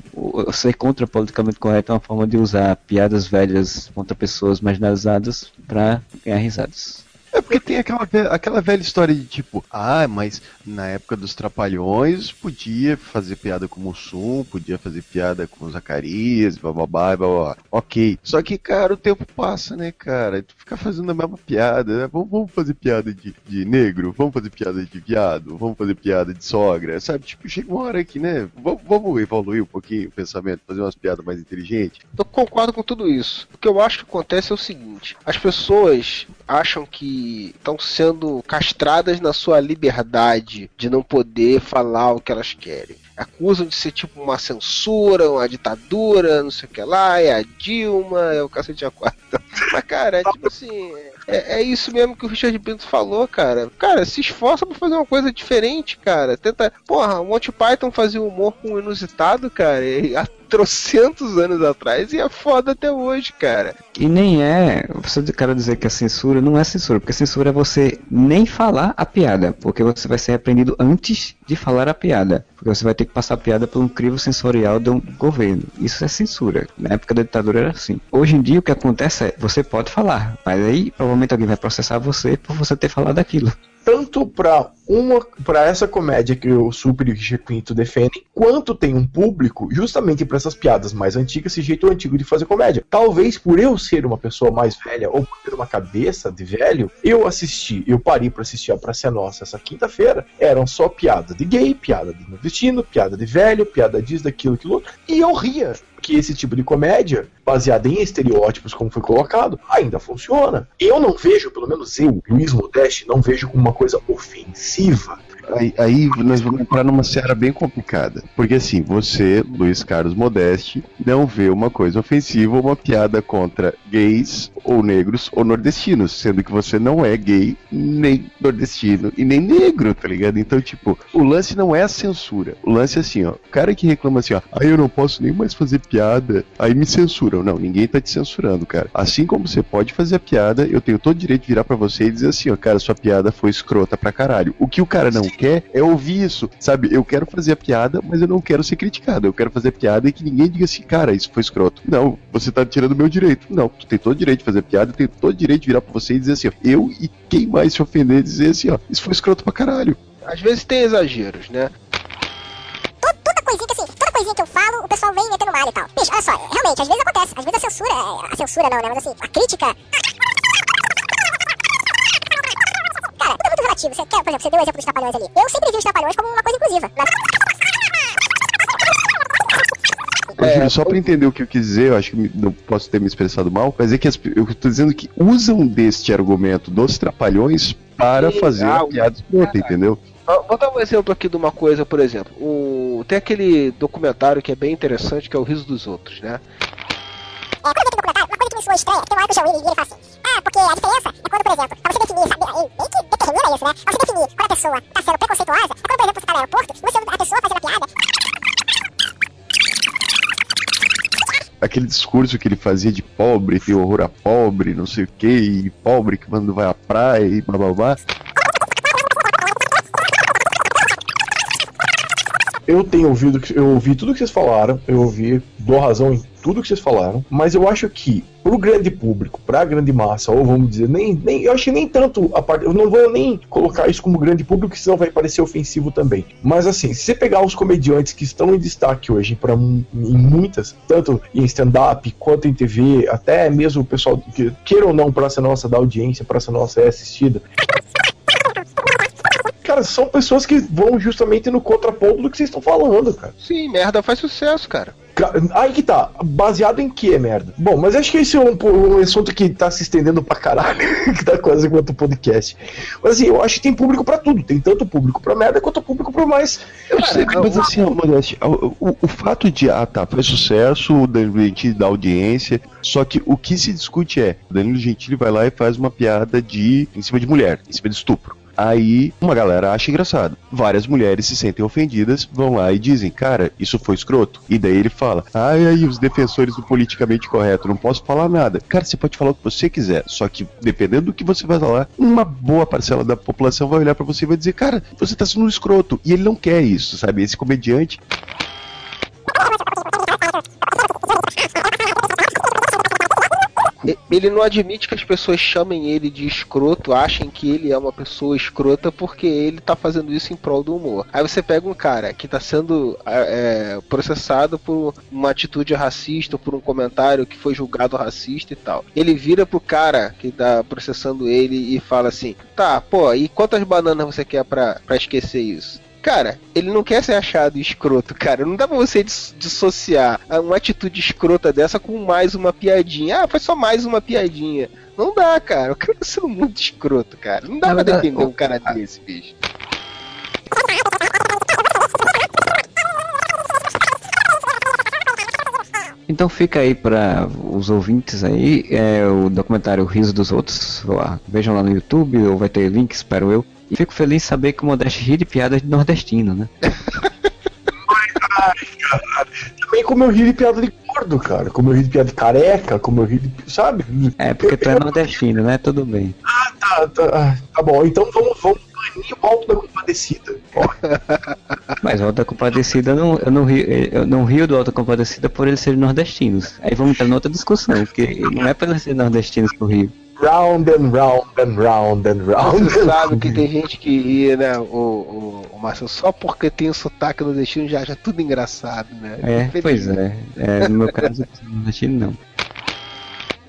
Speaker 2: ser contra politicamente correto é uma forma de usar piadas velhas contra pessoas marginalizadas para ganhar risadas.
Speaker 5: É porque tem aquela, aquela velha história de tipo, ah, mas na época dos Trapalhões podia fazer piada com o Mussum, podia fazer piada com o Zacarias, bababá, babá. Ok. Só que, cara, o tempo passa, né, cara? Tu fica fazendo a mesma piada, né? Vamos, vamos fazer piada de, de negro, vamos fazer piada de viado, vamos fazer piada de sogra, sabe? Tipo, chega uma hora que, né? Vamos, vamos evoluir um pouquinho o pensamento, fazer umas piadas mais inteligentes.
Speaker 3: Eu concordo com tudo isso. O que eu acho que acontece é o seguinte: as pessoas acham que estão sendo castradas na sua liberdade de não poder falar o que elas querem. Acusam de ser tipo uma censura, uma ditadura, não sei o que lá, é a Dilma, é o cacete a quatro. Mas, cara, é tipo assim. É, é isso mesmo que o Richard Pinto falou, cara. Cara, se esforça pra fazer uma coisa diferente, cara. Tenta. Porra, o Monty Python fazia humor com o inusitado, cara. E trocentos anos atrás e é foda até hoje, cara.
Speaker 2: E nem é, você quer dizer que a censura não é censura, porque censura é você nem falar a piada, porque você vai ser repreendido antes de falar a piada, porque você vai ter que passar a piada por um crivo sensorial do governo. Isso é censura. Na época da ditadura era assim. Hoje em dia o que acontece é, você pode falar, mas aí provavelmente alguém vai processar você por você ter falado aquilo
Speaker 4: tanto para uma para essa comédia que o Super e o Richard Quinto defendem, quanto tem um público justamente para essas piadas mais antigas, esse jeito antigo de fazer comédia. Talvez por eu ser uma pessoa mais velha ou por ter uma cabeça de velho, eu assisti, eu parei para assistir a Praça Nossa essa quinta-feira, eram só piada de gay, piada de nordestino, piada de velho, piada disso, daquilo, aquilo outro, e eu ria que esse tipo de comédia, baseada em estereótipos, como foi colocado, ainda funciona. Eu não vejo, pelo menos eu, Luiz Modeste, não vejo como uma coisa ofensiva
Speaker 5: Aí, aí, nós vamos entrar numa seara bem complicada. Porque assim, você, Luiz Carlos Modeste, não vê uma coisa ofensiva uma piada contra gays ou negros ou nordestinos, sendo que você não é gay, nem nordestino e nem negro, tá ligado? Então, tipo, o lance não é a censura. O lance é assim, ó. O cara que reclama assim, ó, aí eu não posso nem mais fazer piada, aí me censuram. Não, ninguém tá te censurando, cara. Assim como você pode fazer a piada, eu tenho todo o direito de virar para você e dizer assim, ó, cara, sua piada foi escrota pra caralho. O que o cara não quer é ouvir isso, sabe? Eu quero fazer a piada, mas eu não quero ser criticado. Eu quero fazer a piada e que ninguém diga assim, cara, isso foi escroto. Não, você tá tirando o meu direito. Não, tu tem todo o direito de fazer piada, tem todo o direito de virar pra você e dizer assim, ó, eu e quem mais se ofender dizer assim, ó, isso foi escroto pra caralho.
Speaker 3: Às vezes tem exageros, né?
Speaker 6: Toda coisinha que assim, toda coisinha que eu falo, o pessoal vem metendo malha e tal. Bicho, olha só, realmente, às vezes acontece. Às vezes a censura, a censura não, né? Mas assim, a crítica Cara, tudo é muito relativo. Você quer, por exemplo, você deu o exemplo dos trapalhões ali. Eu sempre vi os trapalhões como uma coisa inclusiva. Na...
Speaker 5: Ô, Júlio, só pra entender o que eu quis dizer, eu acho que me- não posso ter me expressado mal, mas é que as eu tô dizendo que usam deste argumento dos trapalhões para fazer
Speaker 3: ah,
Speaker 5: a piada escrota, entendeu?
Speaker 3: Vou dar um exemplo aqui de uma coisa, por exemplo. O... Tem aquele documentário que é bem interessante, que é o Riso dos Outros, né?
Speaker 6: É, quando eu vi aquele documentário, uma coisa que me soou estranha, tem uma hora que o John Willis vira e fala assim, ah, porque a diferença é quando, por exemplo, pra você definir, sabe, bem que determina isso, né? Pra você definir quando a pessoa tá sendo preconceituosa, é quando, por exemplo, você tá no aeroporto, e você a pessoa fazendo a piada,
Speaker 5: Aquele discurso que ele fazia de pobre, tem horror a pobre, não sei o que, e pobre que quando vai à praia e blá blá blá.
Speaker 4: Eu tenho ouvido, eu ouvi tudo que vocês falaram, eu ouvi, dou razão em tudo que vocês falaram, mas eu acho que pro grande público, pra grande massa, ou vamos dizer, nem, nem eu que nem tanto a parte, eu não vou nem colocar isso como grande público, senão vai parecer ofensivo também. Mas assim, se você pegar os comediantes que estão em destaque hoje para em muitas, tanto em stand-up quanto em TV, até mesmo o pessoal que queira ou não Praça Nossa da audiência, Praça Nossa é assistida. Cara, são pessoas que vão justamente no contraponto do que vocês estão falando, cara.
Speaker 3: Sim, merda faz sucesso, cara.
Speaker 4: Ca- Aí que tá, baseado em que, merda? Bom, mas acho que esse é um, um assunto que tá se estendendo pra caralho, que tá quase quanto podcast. Mas assim, eu acho que tem público pra tudo, tem tanto público pra merda quanto público pra mais.
Speaker 5: Eu sei, mas assim, ó, Modeste, o, o- o fato de, ah tá, foi sucesso, o Danilo Gentili dá audiência, só que o que se discute é, o Danilo Gentili vai lá e faz uma piada de em cima de mulher, em cima de estupro. Aí uma galera acha engraçado. Várias mulheres se sentem ofendidas, vão lá e dizem, cara, isso foi escroto. E daí ele fala, ai, aí os defensores do politicamente correto, não posso falar nada. Cara, você pode falar o que você quiser, só que dependendo do que você vai falar, uma boa parcela da população vai olhar pra você e vai dizer, cara, você tá sendo um escroto. E ele não quer isso, sabe? Esse comediante
Speaker 3: Ele não admite que as pessoas chamem ele de escroto, achem que ele é uma pessoa escrota porque ele tá fazendo isso em prol do humor. Aí você pega um cara que tá sendo é, é, processado por uma atitude racista, por um comentário que foi julgado racista e tal. Ele vira pro cara que tá processando ele e fala assim: tá, pô, e quantas bananas você quer pra, pra esquecer isso? Cara, ele não quer ser achado escroto, cara. Não dá pra você dis- dissociar uma atitude escrota dessa com mais uma piadinha. Ah, foi só mais uma piadinha. Não dá, cara. O cara tá sendo muito escroto, cara. Não dá
Speaker 2: Na
Speaker 3: pra defender um cara desse, bicho.
Speaker 2: Então fica aí para os ouvintes aí, é o documentário Riso dos Outros, lá, vejam lá no YouTube, ou vai ter link, espero eu. E fico feliz em saber que o Modeste ri de piadas de nordestino, né?
Speaker 4: Também como eu ri de piada de gordo, cara. Como eu ri de piada de careca, como eu ri de. Sabe?
Speaker 2: É, porque tu é nordestino, né? Tudo bem.
Speaker 4: Tá, tá, ah, tá bom, então vamos, vamos banir o alto da compadecida.
Speaker 2: Mas o Alta Compadecida, eu não, eu, não rio, eu não rio do Alta Compadecida por eles serem nordestinos. Aí vamos entrar em outra discussão, porque não é pra eles serem nordestinos que eu rio.
Speaker 4: Round and round and round and round.
Speaker 3: Você sabe que tem gente que ria, né, o, o, o Marcelo, só porque tem o sotaque do destino já acha tudo engraçado, né?
Speaker 2: É, pois é. é no meu caso, nordestino não.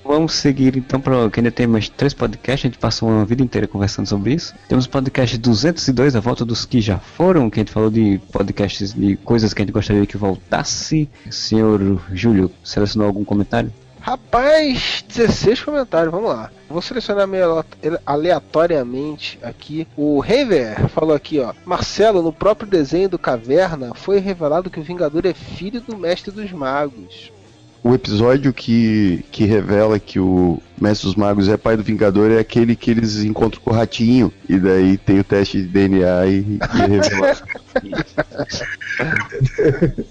Speaker 2: Vamos seguir então para que ainda tem mais três podcasts, a gente passou uma vida inteira conversando sobre isso. Temos o podcast 202, a volta dos que já foram, que a gente falou de podcasts de coisas que a gente gostaria que voltasse. Senhor Júlio, selecionou algum comentário?
Speaker 3: Rapaz, 16 comentários, vamos lá. Vou selecionar meio aleatoriamente aqui. O Raver falou aqui, ó. Marcelo, no próprio desenho do Caverna, foi revelado que o Vingador é filho do Mestre dos Magos.
Speaker 5: O episódio que, que revela que o Mestre dos Magos é pai do Vingador é aquele que eles encontram com o ratinho. E daí tem o teste de DNA e, e revela.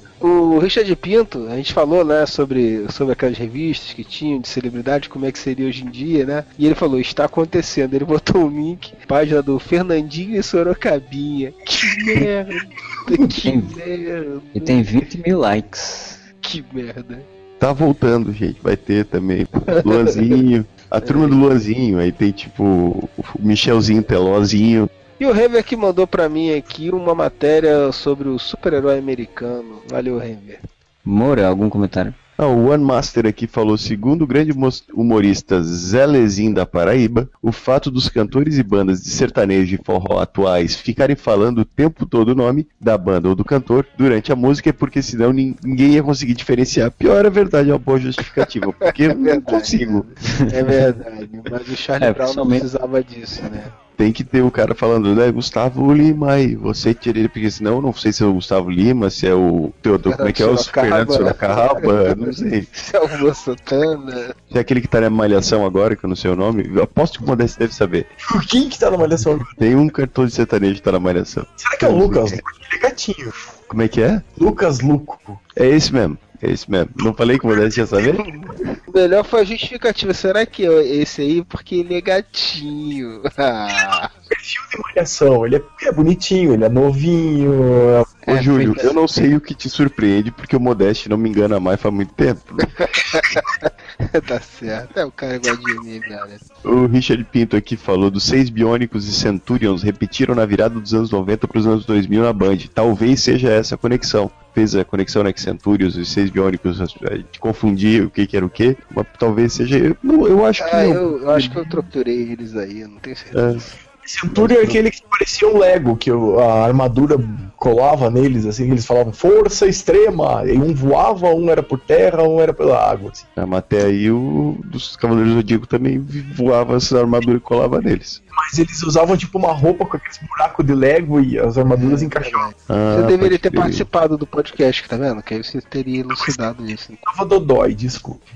Speaker 3: O Richard Pinto, a gente falou, né, sobre, sobre aquelas revistas que tinham de celebridade, como é que seria hoje em dia, né? E ele falou, está acontecendo. Ele botou um link, página do Fernandinho e Sorocabinha. Que merda, que merda.
Speaker 2: E tem 20 mil likes.
Speaker 3: Que merda.
Speaker 5: Tá voltando, gente. Vai ter também. Luanzinho. A turma do Luanzinho. Aí tem tipo o Michelzinho Telozinho.
Speaker 3: E o Renver que mandou pra mim aqui uma matéria sobre o super-herói americano. Valeu, Renver.
Speaker 2: Moura, algum comentário?
Speaker 5: Ah, o One Master aqui falou, segundo o grande humorista Zé Lezinho da Paraíba, o fato dos cantores e bandas de sertanejo e forró atuais ficarem falando o tempo todo o nome da banda ou do cantor durante a música é porque senão nin- ninguém ia conseguir diferenciar. Pior é verdade, é uma boa justificativa, porque eu não
Speaker 3: verdade.
Speaker 5: consigo.
Speaker 3: É verdade, mas o Charlie
Speaker 2: É,
Speaker 3: Brown não precisava disso, né?
Speaker 5: Tem que ter o cara falando, né, Gustavo Lima aí, você tira ele, porque senão eu não sei se é o Gustavo Lima, se é o Teodoro, como é que é o. Fernando Sorocaba, não sei.
Speaker 3: Selva Santana.
Speaker 5: Se é aquele que tá na malhação agora, que eu não sei o nome, eu aposto que o Modeste deve saber.
Speaker 4: Quem que tá na malhação?
Speaker 5: Tem um cartão de sertanejo que tá na malhação.
Speaker 4: Será que é o Lucas? Ele é gatinho.
Speaker 5: Como é que é?
Speaker 4: Lucas Luco.
Speaker 5: É esse mesmo. É esse mesmo. Não falei que o Modeste ia saber?
Speaker 3: O melhor foi a justificativa. Será que é esse aí porque ele é gatinho? Ah.
Speaker 4: Perfil de malhação. Ele é, é bonitinho, ele é novinho.
Speaker 5: Ô,
Speaker 2: É,
Speaker 5: Júlio,
Speaker 2: foi-
Speaker 5: eu não sei o que te surpreende, porque o Modeste não me engana mais faz muito tempo.
Speaker 3: tá certo. É o cara igual de mim, galera.
Speaker 5: O Richard Pinto aqui falou dos seis biônicos e Centurions repetiram na virada dos anos 90 para os anos 2000 na Band. Talvez seja essa a conexão. Fez a conexão né, que Centurions e seis biônicos, gente confundir o que, que era o que, mas talvez seja. Eu, não, eu acho que
Speaker 3: Ah, eu, eu acho que eu torturei eles aí, eu não tenho certeza.
Speaker 5: É.
Speaker 4: Centurion é aquele que parecia um Lego, que o- a armadura colava neles, assim, eles falavam força extrema, e um voava, um era por terra, um era pela água. Assim.
Speaker 5: Ah, mas até aí o dos Cavaleiros do Zodíaco também voava essa armadura e colava neles.
Speaker 4: Mas eles usavam tipo uma roupa com aqueles buracos de Lego e as armaduras encaixavam.
Speaker 5: Ah,
Speaker 3: Você deveria ter participado do podcast, tá vendo? Que aí você teria elucidado isso.
Speaker 4: Tava Dodói, desculpe.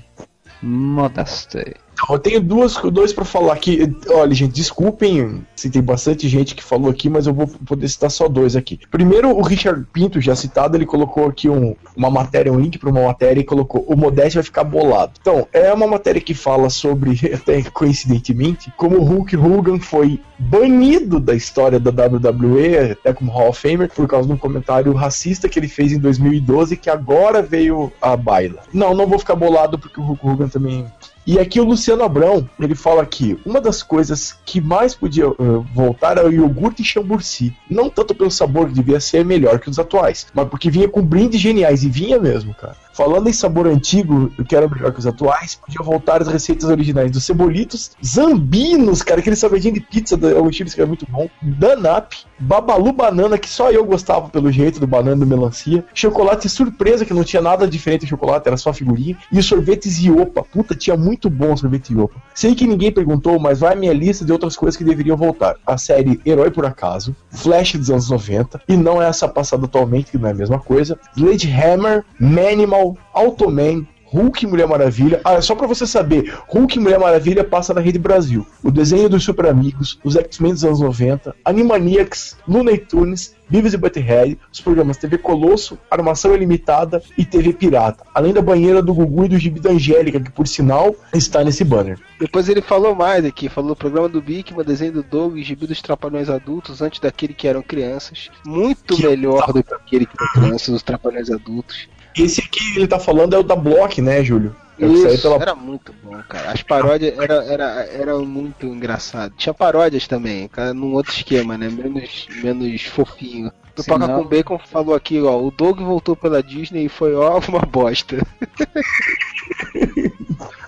Speaker 2: Modeste.
Speaker 4: Então, eu tenho duas, dois pra falar aqui. Olha, gente, desculpem se tem bastante gente que falou aqui, mas eu vou poder citar só dois aqui. Primeiro, o Richard Pinto, já citado, ele colocou aqui um- uma matéria, um link pra uma matéria e colocou: o Modeste vai ficar bolado. Então, é uma matéria que fala sobre, até coincidentemente, como o Hulk Hogan foi banido da história da WWE, até como Hall of Famer, por causa de um comentário racista que ele fez em 2012, que agora veio à baila. Não, não vou ficar bolado porque o Hulk Hogan também e aqui o Luciano Abrão, ele fala que uma das coisas que mais podia eh, voltar era o iogurte chamburci. Não tanto pelo sabor que devia ser melhor que os atuais, mas porque vinha com brindes geniais, e vinha mesmo, cara. Falando em sabor antigo, que era melhor que os atuais, podia voltar as receitas originais dos cebolitos, zambinos, cara, aquele sabedinho de pizza da Chiles que era muito bom, danap, babalu banana, que só eu gostava pelo jeito do banana do melancia, chocolate surpresa, que não tinha nada diferente do chocolate, era só figurinha, e sorvetes Iopa, puta, tinha muito bom sorvete Iopa. Sei que ninguém perguntou, mas vai a minha lista de outras coisas que deveriam voltar. A série Herói por Acaso, Flash dos anos 90, e não é essa passada atualmente, que não é a mesma coisa, Sledgehammer, Manimal, Automan, Hulk e Mulher Maravilha. Ah, só pra você saber, Hulk e Mulher Maravilha passa na Rede Brasil. O desenho dos Super Amigos, os X-Men dos anos 90, Animaniacs, Looney Tunes, Beavis e Butthead, os programas TV Colosso, Armação Ilimitada e TV Pirata. Além da banheira do Gugu e do Gibi da Angélica, que por sinal está nesse banner.
Speaker 3: Depois ele falou mais aqui, falou do programa do Bigman, desenho do Doug, gibi dos Trapalhões Adultos, antes daquele que eram crianças. Muito
Speaker 4: Que
Speaker 3: melhor do que aquele que eram crianças, os Trapalhões Adultos.
Speaker 4: Esse aqui ele tá falando é o da Block, né, Júlio? É
Speaker 3: Isso,
Speaker 4: pela
Speaker 3: era muito bom, cara. As paródias eram era, era muito engraçado. Tinha paródias também, cara, num outro esquema, né? Menos, menos fofinho. O
Speaker 2: Sim,
Speaker 3: Paca
Speaker 2: não.
Speaker 3: com Bacon falou aqui, ó, o Doug voltou pela Disney e foi, ó, uma bosta.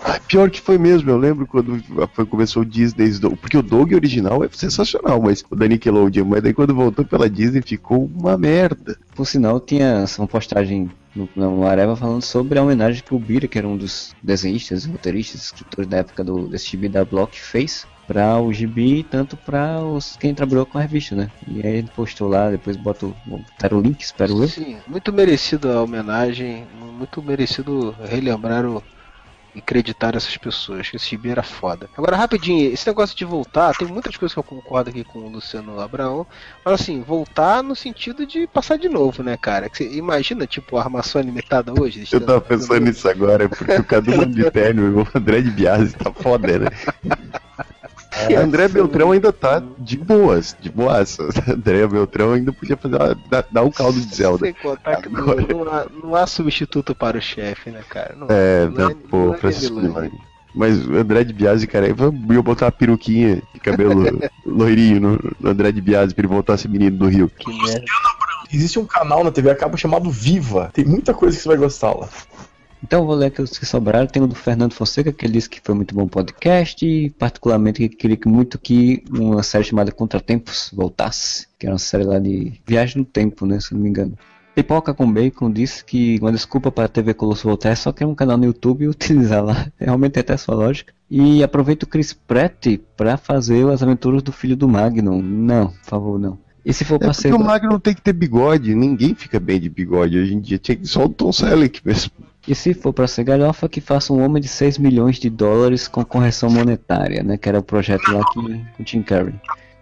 Speaker 5: Ah, pior que foi mesmo, eu lembro quando foi, começou o Disney, porque o Dog original é sensacional, mas o da Nickelodeon, mas daí quando voltou pela Disney ficou uma merda.
Speaker 2: Por sinal, tinha uma postagem no, no Areva falando sobre a homenagem que o Bira, que era um dos desenhistas, roteiristas, escritores da época do, desse gibi da Block, fez para o gibi, tanto para os quem trabalhou com a revista, né? E aí ele postou lá, depois botou, botaram o link, espero eu.
Speaker 3: Sim, muito merecido a homenagem, muito merecido relembrar o, e acreditar essas pessoas, que esse gibi era foda. Agora, rapidinho, esse negócio de voltar, tem muitas coisas que eu concordo aqui com o Luciano Abraão, mas assim, voltar no sentido de passar de novo, né, cara? Que você imagina, tipo, a armação limitada hoje.
Speaker 5: Eu tava pensando nisso agora, porque o Cadu de terno, o André de Biasi tá foda, né? André Beltrão ainda tá de boas, de boaça. André Beltrão ainda podia fazer uma, dar, um caldo de Zelda.
Speaker 3: Sem contar que não, não há, não há substituto para o chefe, né, cara? Não,
Speaker 5: É,
Speaker 3: não
Speaker 5: da,
Speaker 3: é-
Speaker 5: pô,
Speaker 3: não é
Speaker 5: Francisco.
Speaker 3: Milani.
Speaker 5: Mas o André de Biasi, cara, eu ia botar uma peruquinha de cabelo loirinho no, no André de Biasi pra ele voltar a ser menino do Rio.
Speaker 3: Que merda.
Speaker 4: Existe um canal na TV a cabo chamado Viva. Tem muita coisa que você vai gostar lá.
Speaker 2: Então eu vou ler aqui os que sobraram. Tem o do Fernando Fonseca, que ele disse que foi muito bom podcast, e particularmente que queria que muito que uma série chamada Contratempos voltasse, que era uma série lá de viagem no tempo, né, se não me engano. Pipoca com Bacon disse que uma desculpa para a TV Colosso voltar é só criar um canal no YouTube e utilizar lá. Realmente tem até sua lógica. E aproveita o Chris Pratt para fazer as aventuras do filho do Magnum. Não, por favor, não. E se for
Speaker 5: É
Speaker 2: para
Speaker 5: porque o Magno não tem que ter bigode, ninguém fica bem de bigode hoje em dia. Tinha que só o Tom Selleck mesmo.
Speaker 2: E se for para ser galhofa, que faça um homem de 6 milhões de dólares com correção monetária, né? Que era o projeto lá que, com o Tim Curry.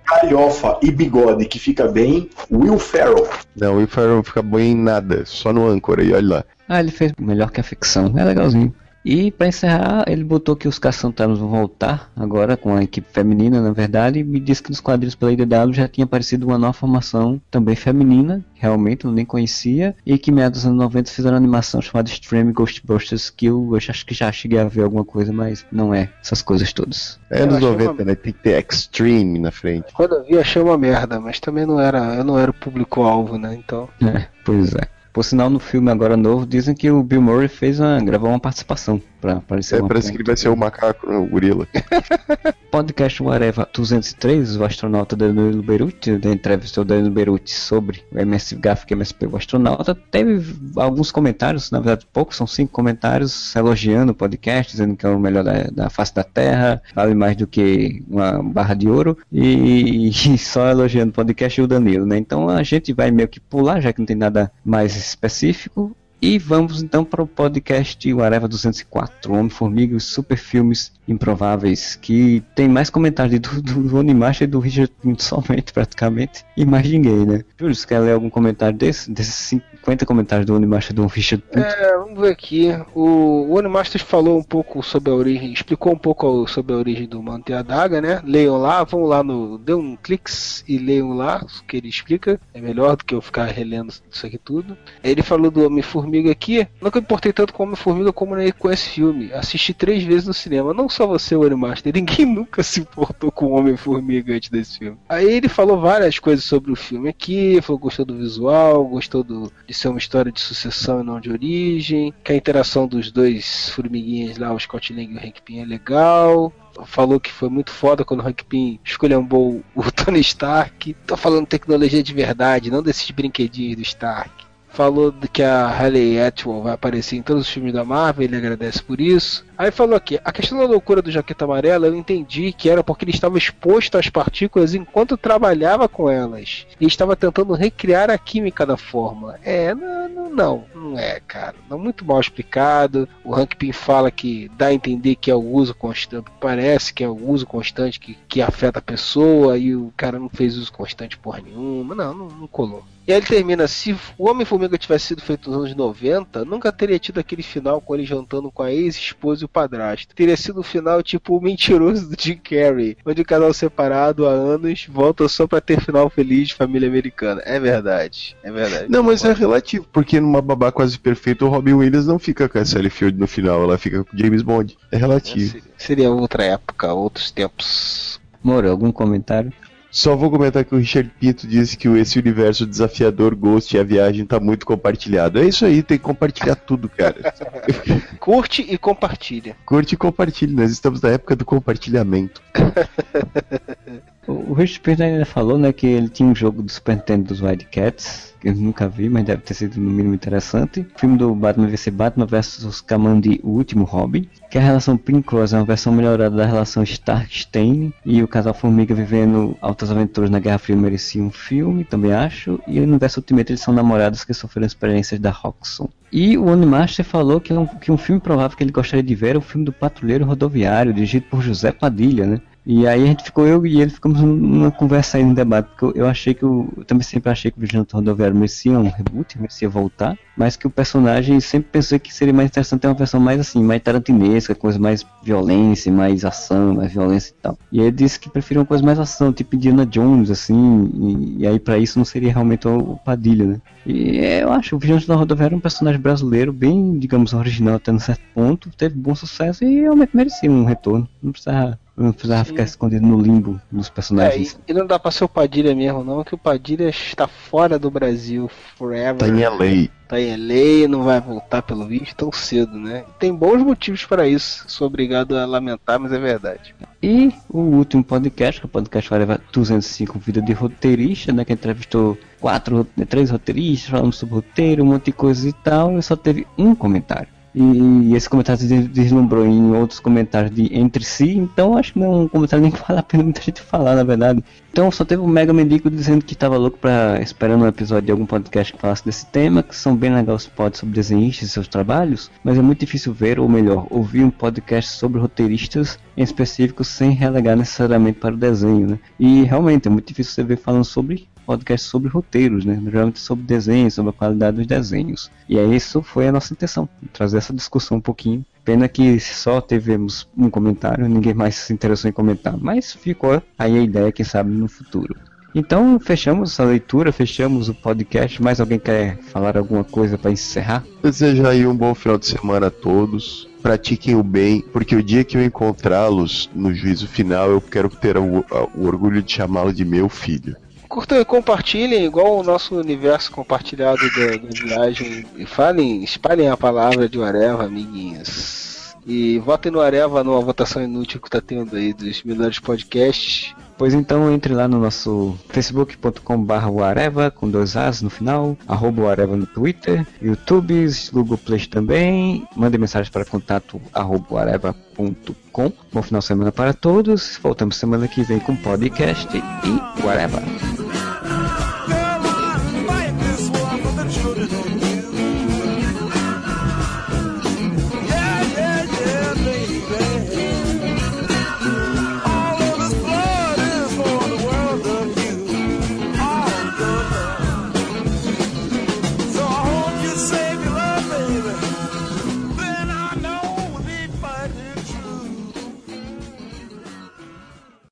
Speaker 4: Galhofa e bigode que fica bem, Will Ferrell.
Speaker 5: Não, Will Ferrell não fica bom em nada, só no âncora e olha lá.
Speaker 2: Ah, ele fez melhor que a ficção. É legalzinho. E para encerrar, ele botou que os Caçantanos vão voltar agora com a equipe feminina, na verdade, e me disse que nos quadrinhos pela IDW já tinha aparecido uma nova formação também feminina, realmente eu nem conhecia, e que em meados dos anos 90 fizeram uma animação chamada Extreme Ghostbusters, que eu, acho que já cheguei a ver alguma coisa, mas não é essas coisas todas.
Speaker 5: É anos
Speaker 3: Eu achei
Speaker 5: 90, né? Tem que ter Extreme na frente.
Speaker 3: Quando eu vi, achei uma merda, mas também não era, eu não era o público-alvo, né? Então,
Speaker 2: É, pois é. Por sinal, no filme agora novo, dizem que o Bill Murray fez uma, gravou uma participação para aparecer
Speaker 5: É,
Speaker 2: uma
Speaker 5: parece que ele vai ser o macaco, né, o gorila.
Speaker 2: Podcast Whatever 203, o astronauta Danilo Beruti, da entrevista do Danilo Beruti sobre o MS Gráfico MSP, o astronauta, teve alguns comentários, na verdade poucos, são cinco comentários, elogiando o podcast, dizendo que é o melhor da, da face da Terra, vale mais do que uma barra de ouro, e, e só elogiando o podcast e o Danilo, né? Então a gente vai meio que pular, já que não tem nada mais específico, e vamos então para o podcast Areva 204, o Homem-Formiga e Super Filmes Improváveis, que tem mais comentários do, do, do Onimacha e do Richard somente, praticamente, e mais ninguém, né? Júlio, você quer ler algum comentário desse? Desses 50 comentários do Onimacha e do Pinto?
Speaker 3: É, vamos ver aqui. O, o Animasters falou um pouco sobre a origem, explicou um pouco sobre a origem do Manto e a Daga, né? Leiam lá, vão lá no. Dê um cliques e leiam lá o que ele explica. É melhor do que eu ficar relendo isso aqui tudo. Ele falou do Homem-Formiga aqui. Nunca me importei tanto com Homem-Formiga como com esse filme. Assisti três vezes no cinema. Não só você, o Animaster. Ninguém nunca se importou com Homem-Formiga antes desse filme. Aí ele falou várias coisas sobre o filme aqui. Falou gostou do visual, gostou do, de ser uma história de sucessão e não de origem. Que a interação dos dois formiguinhas lá, o Scott Lang e o Hank Pym, é legal. Falou que foi muito foda quando o Hank Pym esculhambou o Tony Stark. Tô falando tecnologia de verdade, não desses brinquedinhos do Stark falou que a Hayley Atwell vai aparecer em todos os filmes da Marvel, ele agradece por isso. Aí falou aqui, a questão da loucura do Jaqueta Amarela, eu entendi que era porque ele estava exposto às partículas enquanto trabalhava com elas. E estava tentando recriar a química da fórmula. É, não, não, não, é, cara. Não muito mal explicado. O Hank Pym fala que dá a entender que é o uso constante, parece que é o uso constante que, que afeta a pessoa, e o cara não fez uso constante porra nenhuma. Não, não, não colou. E aí ele termina: se o Homem-Formiga tivesse sido feito nos anos 90, nunca teria tido aquele final com ele jantando com a ex-esposa o padrasto. Teria sido um final tipo o mentiroso do Jim Carrey, onde o casal separado há anos volta só pra ter final feliz de família americana. É verdade, é verdade.
Speaker 5: Não, mas é relativo, porque numa babá quase perfeita o Robin Williams não fica com a Sally Field no final, ela fica com o James Bond. É relativo.
Speaker 3: Seria outra época, outros tempos.
Speaker 2: Moro, algum comentário?
Speaker 5: Só vou comentar que o Richard Pinto disse que esse universo desafiador, Ghost e a viagem tá muito compartilhado. É isso aí, tem que compartilhar tudo, cara.
Speaker 3: Curte e compartilha.
Speaker 5: Curte e compartilhe, nós estamos na época do compartilhamento.
Speaker 2: O Richard Pinto ainda falou, né, que ele tinha um jogo do Super Nintendo dos Wildcats, que eu nunca vi, mas deve ter sido no mínimo interessante. O filme do Batman ser Batman vs Kamandi, o último Robin. Que a relação Pink-Cross é uma versão melhorada da relação Stark-Stein. E o casal Formiga vivendo altas aventuras na Guerra Fria merecia um filme, também acho. E no universo Ultimate eles são namorados que sofreram experiências da Roxxon. E o Animaster falou que um, que um filme provável que ele gostaria de ver é o filme do Patrulheiro Rodoviário, dirigido por José Padilha, né? E aí a gente ficou, eu e ele ficamos numa conversa aí, no debate, porque eu, eu achei que o, eu também sempre achei que o Vigilante Rodoviário merecia um reboot, merecia voltar, mas que o personagem sempre pensei que seria mais interessante ter uma versão mais assim, mais tarantinesca, coisa mais violência, mais ação, mais violência e tal. E ele disse que preferia uma coisa mais ação, tipo Indiana Jones, assim, e, e aí para isso não seria realmente o, o Padilha, né? E eu acho o Vigilante da Rodoviária é um personagem brasileiro bem, digamos, original até um certo ponto, teve bom sucesso e realmente merecia um retorno. Não precisava não precisava ficar escondido no limbo dos personagens.
Speaker 3: É, e, e não dá pra ser o Padilha mesmo, não, que o Padilha está fora do Brasil forever.
Speaker 5: Tá em LA.
Speaker 3: Tá em LA, não vai voltar pelo visto tão cedo, né? Tem bons motivos para isso. Sou obrigado a lamentar, mas é verdade.
Speaker 2: E o último podcast, que é o podcast Forever 205 Vida de Roteirista, né? Que entrevistou quatro, três roteiristas, falando sobre roteiro, um monte de coisa e tal, e só teve um comentário. E esse comentário se deslumbrou em outros comentários de entre si, então acho que não é um comentário nem que vale a pena muita gente falar, na verdade. Então só teve o Mega Mendigo dizendo que estava louco para esperando um episódio de algum podcast que falasse desse tema, que são bem legais os pods sobre desenhistas e seus trabalhos, mas é muito difícil ver, ou melhor, ouvir um podcast sobre roteiristas em específico sem relegar necessariamente para o desenho, né? E realmente é muito difícil você ver falando sobre podcast sobre roteiros, né? Geralmente sobre desenhos, sobre a qualidade dos desenhos. E aí isso foi a nossa intenção, trazer essa discussão um pouquinho. Pena que só tivemos um comentário, ninguém mais se interessou em comentar, mas ficou aí a ideia, quem sabe, no futuro. Então, fechamos a leitura, fechamos o podcast. Mais alguém quer falar alguma coisa para encerrar?
Speaker 5: Desejo aí um bom final de semana a todos. Pratiquem o bem, porque o dia que eu encontrá-los no juízo final, eu quero ter o, o orgulho de chamá-lo de meu filho.
Speaker 3: Curtam e compartilhem, igual o nosso universo compartilhado da, viagem. E falem, espalhem a palavra de Areva, amiguinhos. E votem no Areva numa votação inútil que tá tendo aí dos melhores podcasts.
Speaker 2: Pois então entre lá no nosso facebook.com.br Areva com dois As no final, arroba Areva no Twitter, YouTube, Google Play também, mande mensagem para contato areva.com. Bom final de semana para todos, voltamos semana que vem com podcast e Areva.